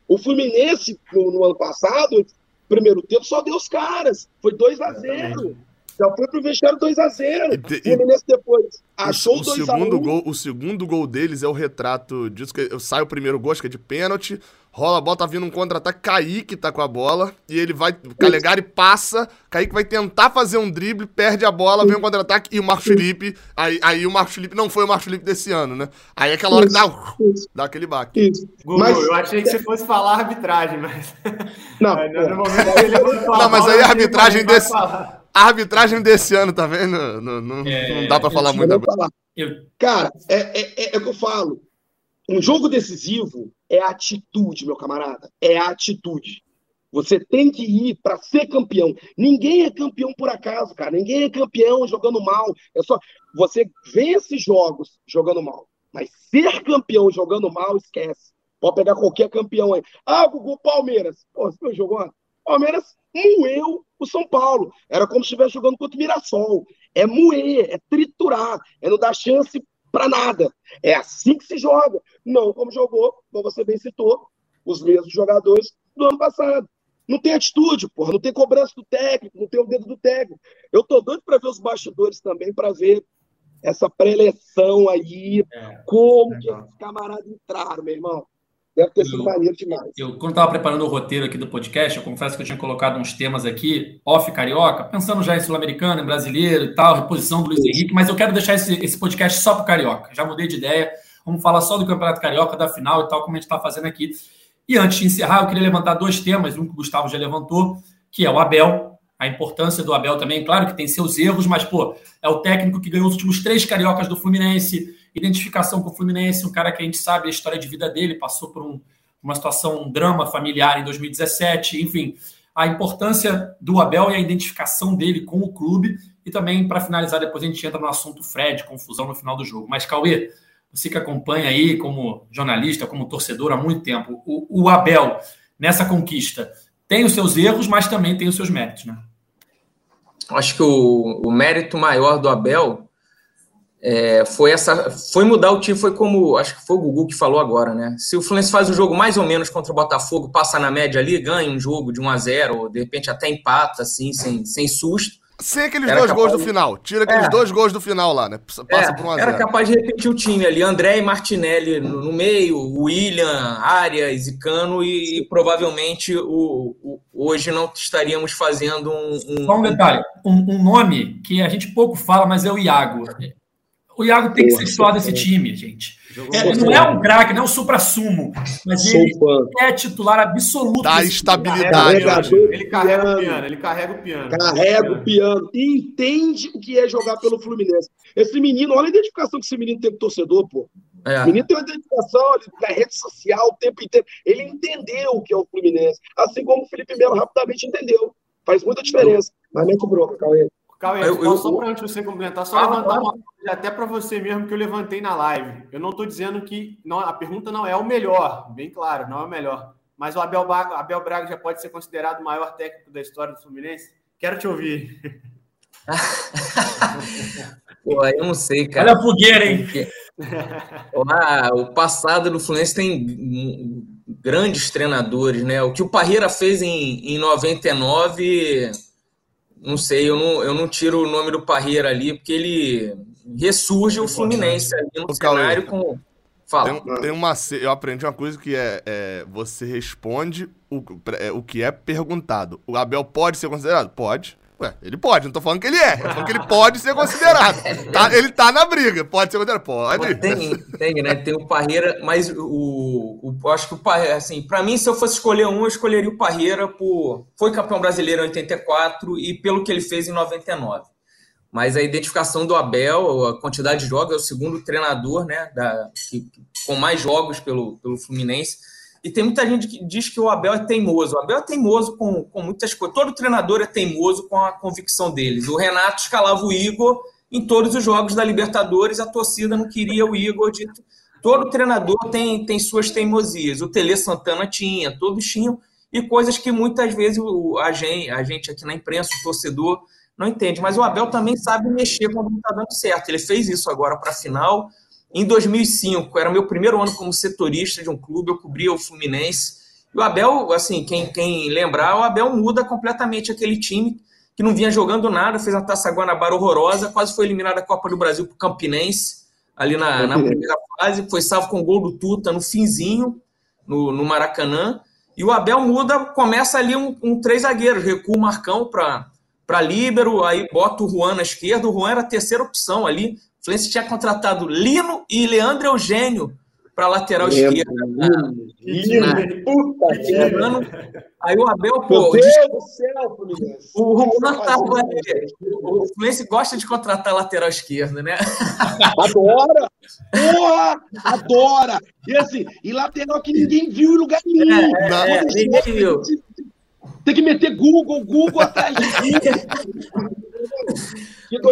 O Fluminense, no, no, ano passado, primeiro tempo, só deu os caras. Foi 2 a 0 já foi pro vestiário 2x0. O Fluminense depois achou o, o segundo gol O segundo gol deles é o retrato disso. que Sai o primeiro gol, acho que é de pênalti. Rola a bola, tá vindo um contra-ataque. Kaique tá com a bola. E ele vai. Calegari passa. Kaique vai tentar fazer um drible, perde a bola, vem um contra-ataque. E o Marcos Felipe. Aí, aí o Marcos Felipe não foi o Marcos Felipe desse ano, né? Aí é aquela hora que dá, dá aquele baque. Isso. mas... Eu achei que você fosse falar arbitragem, mas. (laughs) Não, (laughs) momento ele não, mas aí a arbitragem desse. Falar. A arbitragem desse ano, tá vendo? Não, não, é, não dá para falar muita coisa. Cara, é, é, é, o que eu falo. Um jogo decisivo é atitude, meu camarada. É atitude. Você tem que ir para ser campeão. Ninguém é campeão por acaso, cara. Ninguém é campeão jogando mal. É só você vence jogos jogando mal, mas ser campeão jogando mal, esquece. Pode pegar qualquer campeão aí. Ah, Gugu Palmeiras. Pô, você jogou? Palmeiras moeu o São Paulo. Era como se estivesse jogando contra o Mirassol. É moer, é triturar, é não dar chance para nada. É assim que se joga. Não como jogou, como você bem citou, os mesmos jogadores do ano passado. Não tem atitude, porra, não tem cobrança do técnico, não tem o dedo do técnico. Eu tô doido para ver os bastidores também, para ver essa preleção aí, é, como é que esses camaradas entraram, meu irmão. Deve ter sido maneiro demais. Eu, quando estava preparando o roteiro aqui do podcast, eu confesso que eu tinha colocado uns temas aqui, off carioca, pensando já em sul-americano, em brasileiro e tal, reposição do Luiz Isso. Henrique, mas eu quero deixar esse, esse podcast só para o carioca. Já mudei de ideia. Vamos falar só do Campeonato Carioca, da final e tal, como a gente está fazendo aqui. E antes de encerrar, eu queria levantar dois temas, um que o Gustavo já levantou, que é o Abel, a importância do Abel também, claro que tem seus erros, mas, pô, é o técnico que ganhou os últimos três cariocas do Fluminense, identificação com o Fluminense, um cara que a gente sabe a história de vida dele, passou por um, uma situação, um drama familiar em 2017, enfim, a importância do Abel e a identificação dele com o clube. E também, para finalizar, depois a gente entra no assunto Fred, confusão no final do jogo. Mas, Cauê, você que acompanha aí como jornalista, como torcedor há muito tempo, o, o Abel, nessa conquista, tem os seus erros, mas também tem os seus méritos, né? Acho que o, o mérito maior do Abel é, foi essa, foi mudar o time, foi como, acho que foi o Gugu que falou agora, né? Se o Fluminense faz o jogo mais ou menos contra o Botafogo, passa na média ali, ganha um jogo de 1 a 0 ou de repente até empata, assim, sem, sem susto. Sem aqueles dois gols do final. Tira aqueles é. dois gols do final lá, né? Passa é, por 1 a 0 Era capaz de repetir o time ali. André e Martinelli no, no meio, William, Arias e Cano, e, e provavelmente o, o, hoje não estaríamos fazendo um. um... Só um detalhe: um, um, nome que a gente pouco fala, mas é o Iago. O Iago tem que ser titular desse time, gente. É, ele não é um craque, não é um supra-sumo, mas Sou ele fã. é titular absoluto. Da estabilidade. Ele carrega o piano, ele carrega o piano. Carrega o piano. E entende o que é jogar pelo Fluminense. Esse menino, olha a identificação que esse menino tem com o torcedor, pô. É. O menino tem uma identificação ele, na rede social o tempo inteiro. Ele entendeu o que é o Fluminense. Assim como o Felipe Melo rapidamente entendeu. Faz muita diferença. Mas nem cobrou, Cauê. Cauê, eu, eu, só para antes você complementar, só ah, levantar uma coisa até para você mesmo que eu levantei na live. Eu não estou dizendo que não, a pergunta não é o melhor, bem claro, não é o melhor. Mas o Abel, Abel Braga já pode ser considerado o maior técnico da história do Fluminense? Quero te ouvir. (laughs) Pô, eu não sei, cara. Olha a fogueira, hein? Ah, o passado do Fluminense tem grandes treinadores, né? O que o Parreira fez em, em 99 não sei, eu não, eu não tiro o nome do Parreira ali, porque ele ressurge o Fluminense ali no cenário com. Fala. Tem, tem, uma, eu aprendi uma coisa que é, é você responde o, é, o que é perguntado. O Abel pode ser considerado? Pode. Ué, ele pode, não tô falando que ele é. Eu tô falando que ele pode ser considerado. Tá, ele tá na briga, pode ser considerado. Pode. Tem, tem, né? Tem o Parreira, mas o, o, acho que o Parreira, assim, pra mim, se eu fosse escolher um, eu escolheria o Parreira por. Foi campeão brasileiro em 84 e pelo que ele fez em 99. Mas a identificação do Abel, a quantidade de jogos, é o segundo treinador, né? Da, que, com mais jogos pelo, pelo Fluminense e tem muita gente que diz que o Abel é teimoso. O Abel é teimoso com, com muitas coisas. Todo treinador é teimoso com a convicção deles. O Renato escalava o Igor em todos os jogos da Libertadores, a torcida não queria o Igor. De... Todo treinador tem, tem suas teimosias. O Tele Santana tinha, todos tinham, e coisas que muitas vezes o, a, gente, a gente aqui na imprensa, o torcedor, não entende. Mas o Abel também sabe mexer quando não está dando certo. Ele fez isso agora para a final em 2005, era meu primeiro ano como setorista de um clube, eu cobria o Fluminense. E o Abel, assim, quem, quem lembrar, o Abel muda completamente aquele time que não vinha jogando nada, fez a Taça Guanabara horrorosa, quase foi eliminado da Copa do Brasil para o Campinense, ali na, na, (laughs) primeira fase, foi salvo com o gol do Tuta no finzinho, no, no Maracanã. E o Abel muda, começa ali um, um três zagueiros, recua o Marcão para Líbero, aí bota o Juan na esquerda, o Juan era a terceira opção ali, Fluminense tinha contratado Lino e Leandro Eugênio para lateral Lembra, esquerda. Lino, na, puta que. Aí o Abel, pô. Meu Deus do céu, Fluminense. O Juan tava O Fluminense gosta de contratar lateral esquerda, né? (laughs) Adora! Porra! Adora! E assim, e lateral que ninguém viu em lugar nenhum. É, é, ninguém viu. Tem que meter Google, Google atrás de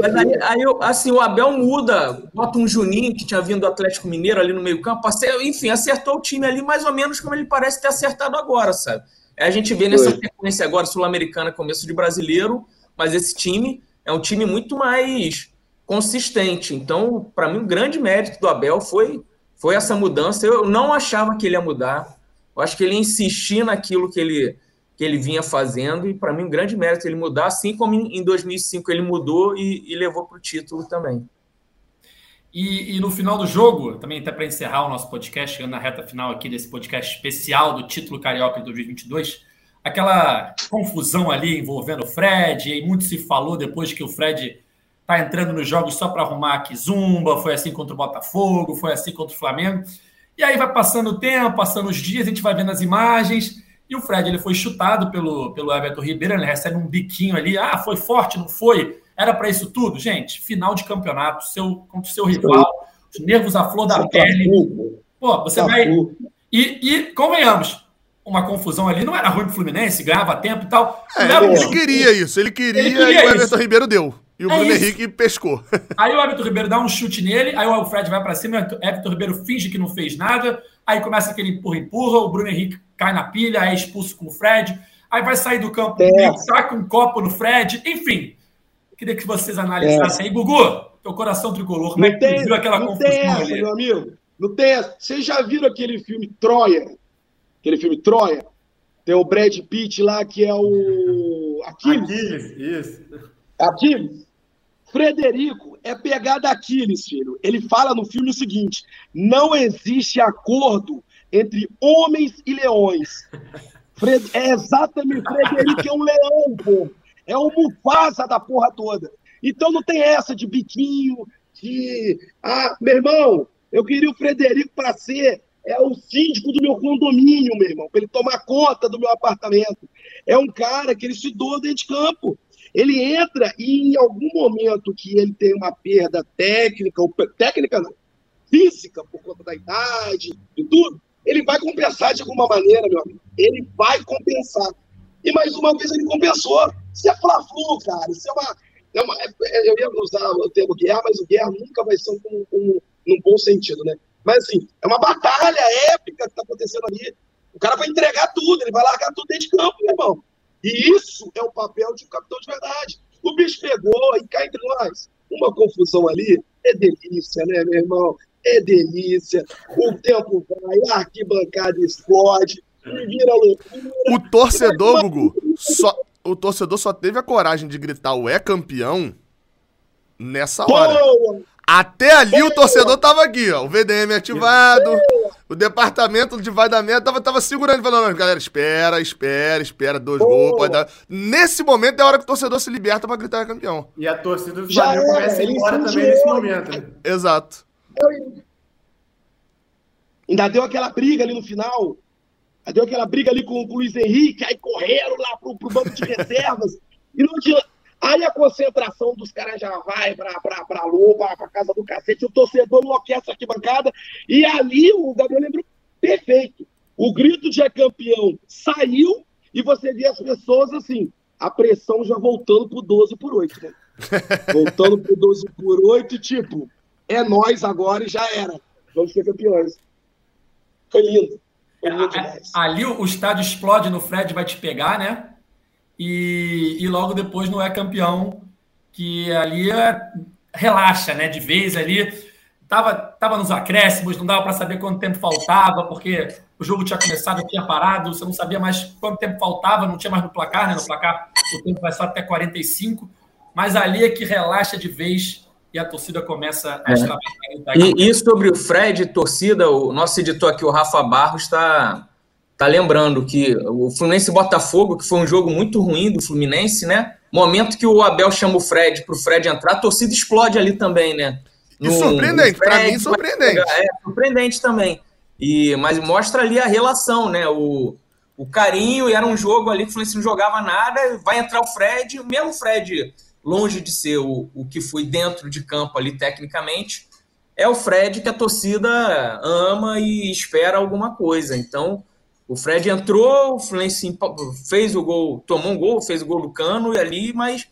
Mas aí, aí, assim, o Abel muda, bota um Juninho que tinha vindo do Atlético Mineiro ali no meio-campo, enfim, acertou o time ali mais ou menos como ele parece ter acertado agora, sabe? A gente vê nessa sequência agora sul-americana, começo de brasileiro, mas esse time é um time muito mais consistente. Então, para mim, o grande mérito do Abel foi, foi essa mudança. Eu não achava que ele ia mudar. Eu acho que ele ia insistir naquilo que ele que ele vinha fazendo, e para mim um grande mérito ele mudar, assim como em 2005 ele mudou e, e levou para o título também. E, e, no final do jogo, também até para encerrar o nosso podcast, chegando na reta final aqui desse podcast especial do título Carioca de 2022, aquela confusão ali envolvendo o Fred, e muito se falou depois que o Fred está entrando nos jogos só para arrumar aqui zumba, foi assim contra o Botafogo, foi assim contra o Flamengo. E aí vai passando o tempo, passando os dias, a gente vai vendo as imagens, e o Fred ele foi chutado pelo, pelo Everton Ribeiro, ele recebe um biquinho ali. Ah, foi forte, não foi? Era para isso tudo? Gente, final de campeonato, seu, contra o seu rival, os nervos à flor da você pele. Pô, você tá vai. E, e convenhamos, uma confusão ali, não era ruim pro Fluminense, ganhava tempo e tal. É, ele, queria isso, ele queria, ele queria e o Everton isso. Ribeiro deu. E o é Bruno isso. Henrique pescou. Aí o Everton Ribeiro dá um chute nele, aí o Fred vai para cima, o Everton Ribeiro finge que não fez nada, aí começa aquele empurra-empurra, o Bruno Henrique cai na pilha, é expulso com o Fred, aí vai sair do campo, é. saca um copo no Fred, enfim. Queria que vocês analisassem é. aí. Gugu, teu coração tricolor. Como é Não que tem, viu aquela não confusão tem essa, ali? meu amigo. Não tem essa. Vocês já viram aquele filme Troia? Aquele filme Troia? Tem o Brad Pitt lá, que é o (laughs) Aquiles. Aquiles, isso. Aquiles. Frederico é pegada Aquiles, filho. Ele fala no filme o seguinte: não existe acordo entre homens e leões. Fred- É exatamente, Frederico é um leão, pô. É o Mufasa da porra toda. Então não tem essa de biquinho, de. Ah, meu irmão, eu queria o Frederico para ser é o síndico do meu condomínio, meu irmão, para ele tomar conta do meu apartamento. É um cara que ele se doa dentro de campo. Ele entra e em algum momento que ele tem uma perda técnica, ou técnica não, física, por conta da idade e tudo, ele vai compensar de alguma maneira, meu amigo. Ele vai compensar. E mais uma vez ele compensou. Isso é fla-flu, cara. Isso é uma. É uma é- é- eu ia usar o termo guerra, mas o guerra nunca vai ser um, um, num bom sentido, né? Mas assim, é uma batalha épica que está acontecendo ali. O cara vai entregar tudo, ele vai largar tudo dentro de campo, meu irmão. E isso é o papel de um capitão de verdade. O bicho pegou e cá entre nós. Uma confusão ali é delícia, né, meu irmão? É delícia. O tempo vai, a arquibancada explode, vira loucura. O torcedor, Gugu, só, o torcedor só teve a coragem de gritar o é campeão nessa hora. Boa! Até ali o torcedor tava aqui, ó. O VDM ativado, o departamento de vai dar merda tava, tava segurando, falando, "Não, galera, espera, espera, espera, dois gols, pode dar. Nesse momento é a hora que o torcedor se liberta pra gritar é campeão. E a torcida do Já Flamengo era, começa a ir ele embora também nesse momento. Né? Exato. Ainda deu aquela briga ali no final. Ainda deu aquela briga ali com, com o Luiz Henrique, aí correram lá pro, pro banco de reservas. e não adianta. Aí a concentração dos caras já vai pra, pra, pra Loba, pra casa do cacete, o torcedor enlouquece aqui bancada. E ali o Gabriel lembrou perfeito. O grito de é campeão saiu e você vê as pessoas assim, a pressão já voltando pro 12 por 8, né? (laughs) voltando pro 12 por 8, tipo, é nós agora e já era. Vamos ser campeões. Foi lindo. Foi lindo demais. Ali o o estádio explode no Fred, vai te pegar, né? E, e logo depois não é campeão, que ali é- relaxa, né? De vez ali. Tava, tava nos acréscimos, não dava para saber quanto tempo faltava, porque o jogo tinha começado, tinha parado, você não sabia mais quanto tempo faltava, não tinha mais no placar, né? No placar o tempo vai só até 45, mas ali é que relaxa de vez e a torcida começa a É. extravasar. E, e sobre o Fred, torcida, o nosso editor aqui, o Rafa Barros, está tá lembrando que o Fluminense Botafogo, que foi um jogo muito ruim do Fluminense, né? Momento que o Abel chama o Fred para o Fred entrar, a torcida explode ali também, né? E surpreendente, pra Fred mim, surpreendente. É, surpreendente também. E, mas mostra ali a relação, né? O, o carinho, e era um jogo ali que o Fluminense não jogava nada, vai entrar o Fred, o mesmo Fred, longe de ser o, o que foi dentro de campo ali tecnicamente, é o Fred que a torcida ama e espera alguma coisa. Então, o Fred entrou, o Fluminense fez o gol, tomou um gol, fez o gol do Cano e ali, mas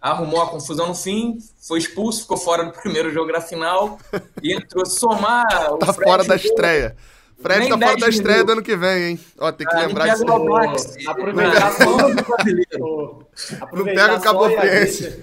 arrumou a confusão no fim, foi expulso, ficou fora do (laughs) primeiro jogo da final (laughs) e entrou somar. o Tá Fred fora da estreia. Fred Nem tá fora 10 da estreia minutos. do ano que vem, hein? Ó, tem que Ah, lembrar não disso. pega o Não, só- do brasileiro. Ô, pega o Cabo só deixa-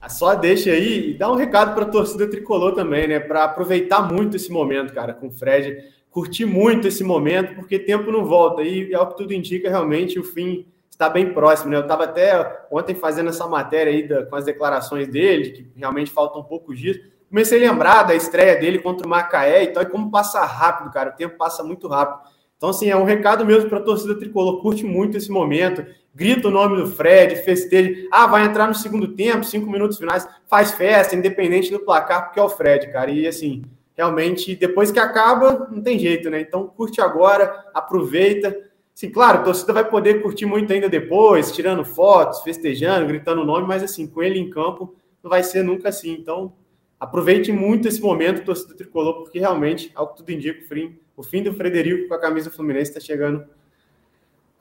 a Só deixa aí e dá um recado para a torcida tricolor também, né? Para aproveitar muito esse momento, cara, com o Fred, curtir muito esse momento, porque tempo não volta e é o que tudo indica, realmente o fim está bem próximo, né? Eu estava até ontem fazendo essa matéria aí da- com as declarações dele, que realmente faltam poucos dias. Comecei a lembrar da estreia dele contra o Macaé e tal, e como passa rápido, cara, o tempo passa muito rápido. Então, assim, é um recado mesmo para a torcida tricolor, curte muito esse momento, grita o nome do Fred, festeja. Ah, vai entrar no segundo tempo, cinco minutos finais, faz festa, independente do placar, porque é o Fred, cara. E assim, realmente, depois que acaba, não tem jeito, né? Então, curte agora, aproveita. Sim, claro, a torcida vai poder curtir muito ainda depois, tirando fotos, festejando, gritando o nome, mas assim, com ele em campo, não vai ser nunca assim. Então, aproveite muito esse momento, torcida tricolor, porque realmente, ao que tudo indica, o fim, o fim do Frederico com a camisa do Fluminense está chegando,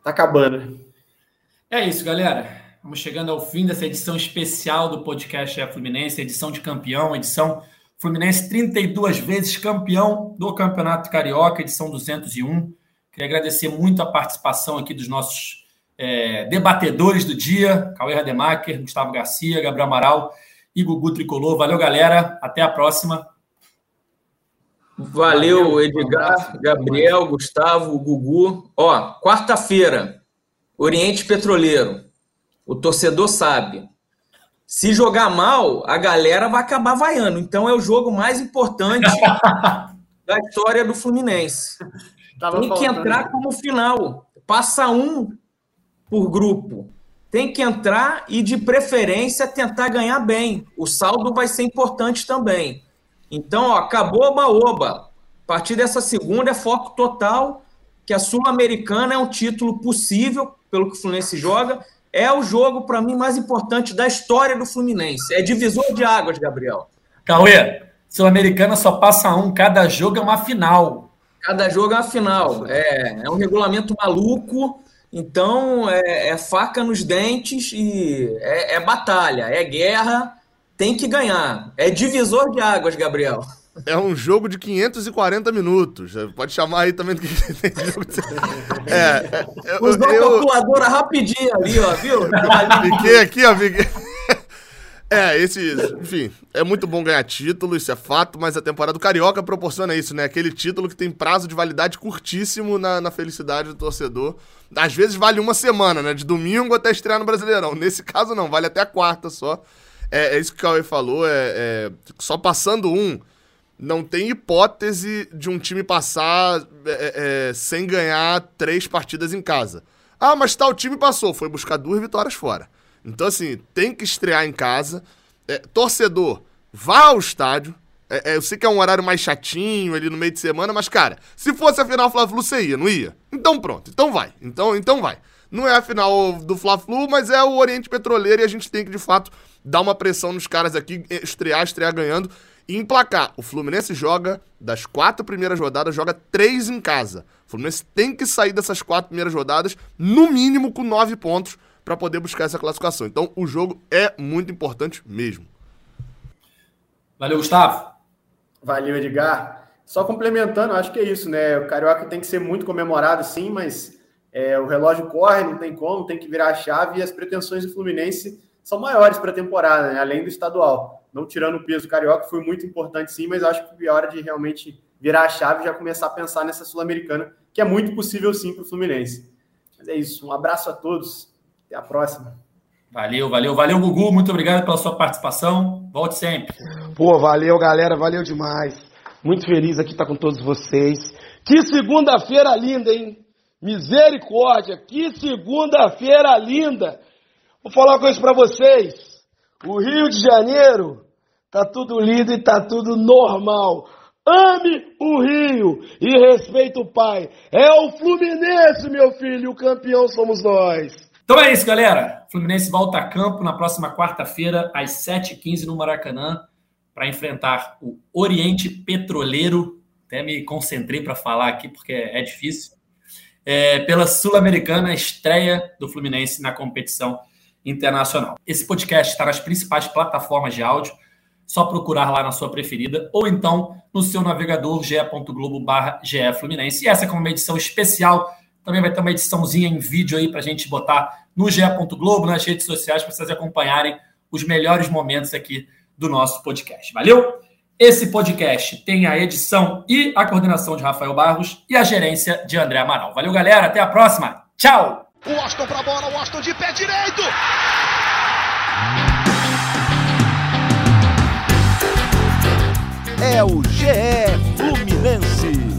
tá acabando. É isso, galera. Vamos chegando ao fim dessa edição especial do podcast É Fluminense, edição de campeão, edição Fluminense 32 vezes campeão do Campeonato Carioca, edição 201. Queria agradecer muito a participação aqui dos nossos é, debatedores do dia, Cauê Rademacher, Gustavo Garcia, Gabriel Amaral e Gugu Tricolor. Valeu, galera. Até a próxima. Valeu, Valeu Edgar, Gabriel, Gustavo, Gugu. Ó, quarta-feira, Oriente Petroleiro. O torcedor sabe. Se jogar mal, a galera vai acabar vaiando. Então é o jogo mais importante (laughs) da história do Fluminense. Tava Tem que entrar como final. Passa um por grupo. Tem que entrar e, de preferência, tentar ganhar bem. O saldo vai ser importante também. Então, ó, acabou a baoba. A partir dessa segunda é foco total, que a Sul-Americana é um título possível, pelo que o Fluminense joga. É o jogo, para mim, mais importante da história do Fluminense. É divisor de águas, Gabriel. Cauê, Sul-Americana só passa um, cada jogo é uma final. Cada jogo é uma final. É, é um regulamento maluco então, é, é faca nos dentes e é, é, batalha, é guerra, tem que ganhar. É divisor de águas, Gabriel. É um jogo de 540 minutos. Pode chamar aí também do que (laughs) tem jogo. É, eu, Usou eu, a calculadora rapidinho ali, ó, viu? (laughs) Fiquei aqui, ó. Fiquei... É, esse, enfim, é muito bom ganhar título, isso é fato, mas a temporada do Carioca proporciona isso, né? Aquele título que tem prazo de validade curtíssimo na, na felicidade do torcedor. Às vezes vale uma semana, né? De domingo até estrear no Brasileirão. Nesse caso, não, vale até a quarta só. É, é isso que o Cauê falou, é, é, só passando um, não tem hipótese de um time passar é, é, sem ganhar três partidas em casa. Ah, mas tal time passou, foi buscar duas vitórias fora. Então, assim, tem que estrear em casa. É, torcedor, vá ao estádio. É, é, eu sei que é um horário mais chatinho ali no meio de semana, mas, cara, se fosse a final Fla-Flu, você ia, não ia? Então pronto, então vai. Então, então vai. Não é a final do Fla-Flu, mas é o Oriente Petroleiro e a gente tem que, de fato, dar uma pressão nos caras aqui, estrear, estrear ganhando e emplacar. O Fluminense joga, das quatro primeiras rodadas, joga três em casa. O Fluminense tem que sair dessas quatro primeiras rodadas, no mínimo com nove pontos, para poder buscar essa classificação. Então, o jogo é muito importante mesmo. Valeu, Gustavo. Valeu, Edgar. Só complementando, acho que é isso, né? O Carioca tem que ser muito comemorado, sim, mas é, o relógio corre, não tem como, tem que virar a chave e as pretensões do Fluminense são maiores para a temporada, né? além do estadual. Não tirando o peso Carioca, foi muito importante, sim, mas acho que é hora de realmente virar a chave e já começar a pensar nessa Sul-Americana, que é muito possível, sim, para o Fluminense. Mas é isso, um abraço a todos. Até a próxima. Valeu, valeu, valeu, Gugu. Muito obrigado pela sua participação. Volte sempre. Pô, valeu, galera. Valeu demais. Muito feliz aqui estar com todos vocês. Que segunda-feira linda, hein? Misericórdia. Que segunda-feira linda. Vou falar uma coisa para vocês. O Rio de Janeiro tá tudo lindo e tá tudo normal. Ame o Rio e respeite o pai. É o Fluminense, meu filho. O campeão somos nós. Então é isso, galera. Fluminense volta a campo na próxima quarta-feira, às 7h15 no Maracanã, para enfrentar o Oriente Petroleiro. Até me concentrei para falar aqui, porque é difícil. É, pela Sul-Americana, estreia do Fluminense na competição internacional. Esse podcast está nas principais plataformas de áudio. Só procurar lá na sua preferida, ou então no seu navegador ge.globo.br Fluminense. E essa é uma edição especial também vai ter uma ediçãozinha em vídeo aí para a gente botar no GE. Globo, nas redes sociais, para vocês acompanharem os melhores momentos aqui do nosso podcast. Valeu? Esse podcast tem a edição e a coordenação de Rafael Barros e a gerência de André Amaral. Valeu, galera. Até a próxima. Tchau! O Austin a bola, o Austin de pé direito! é o GE Fluminense.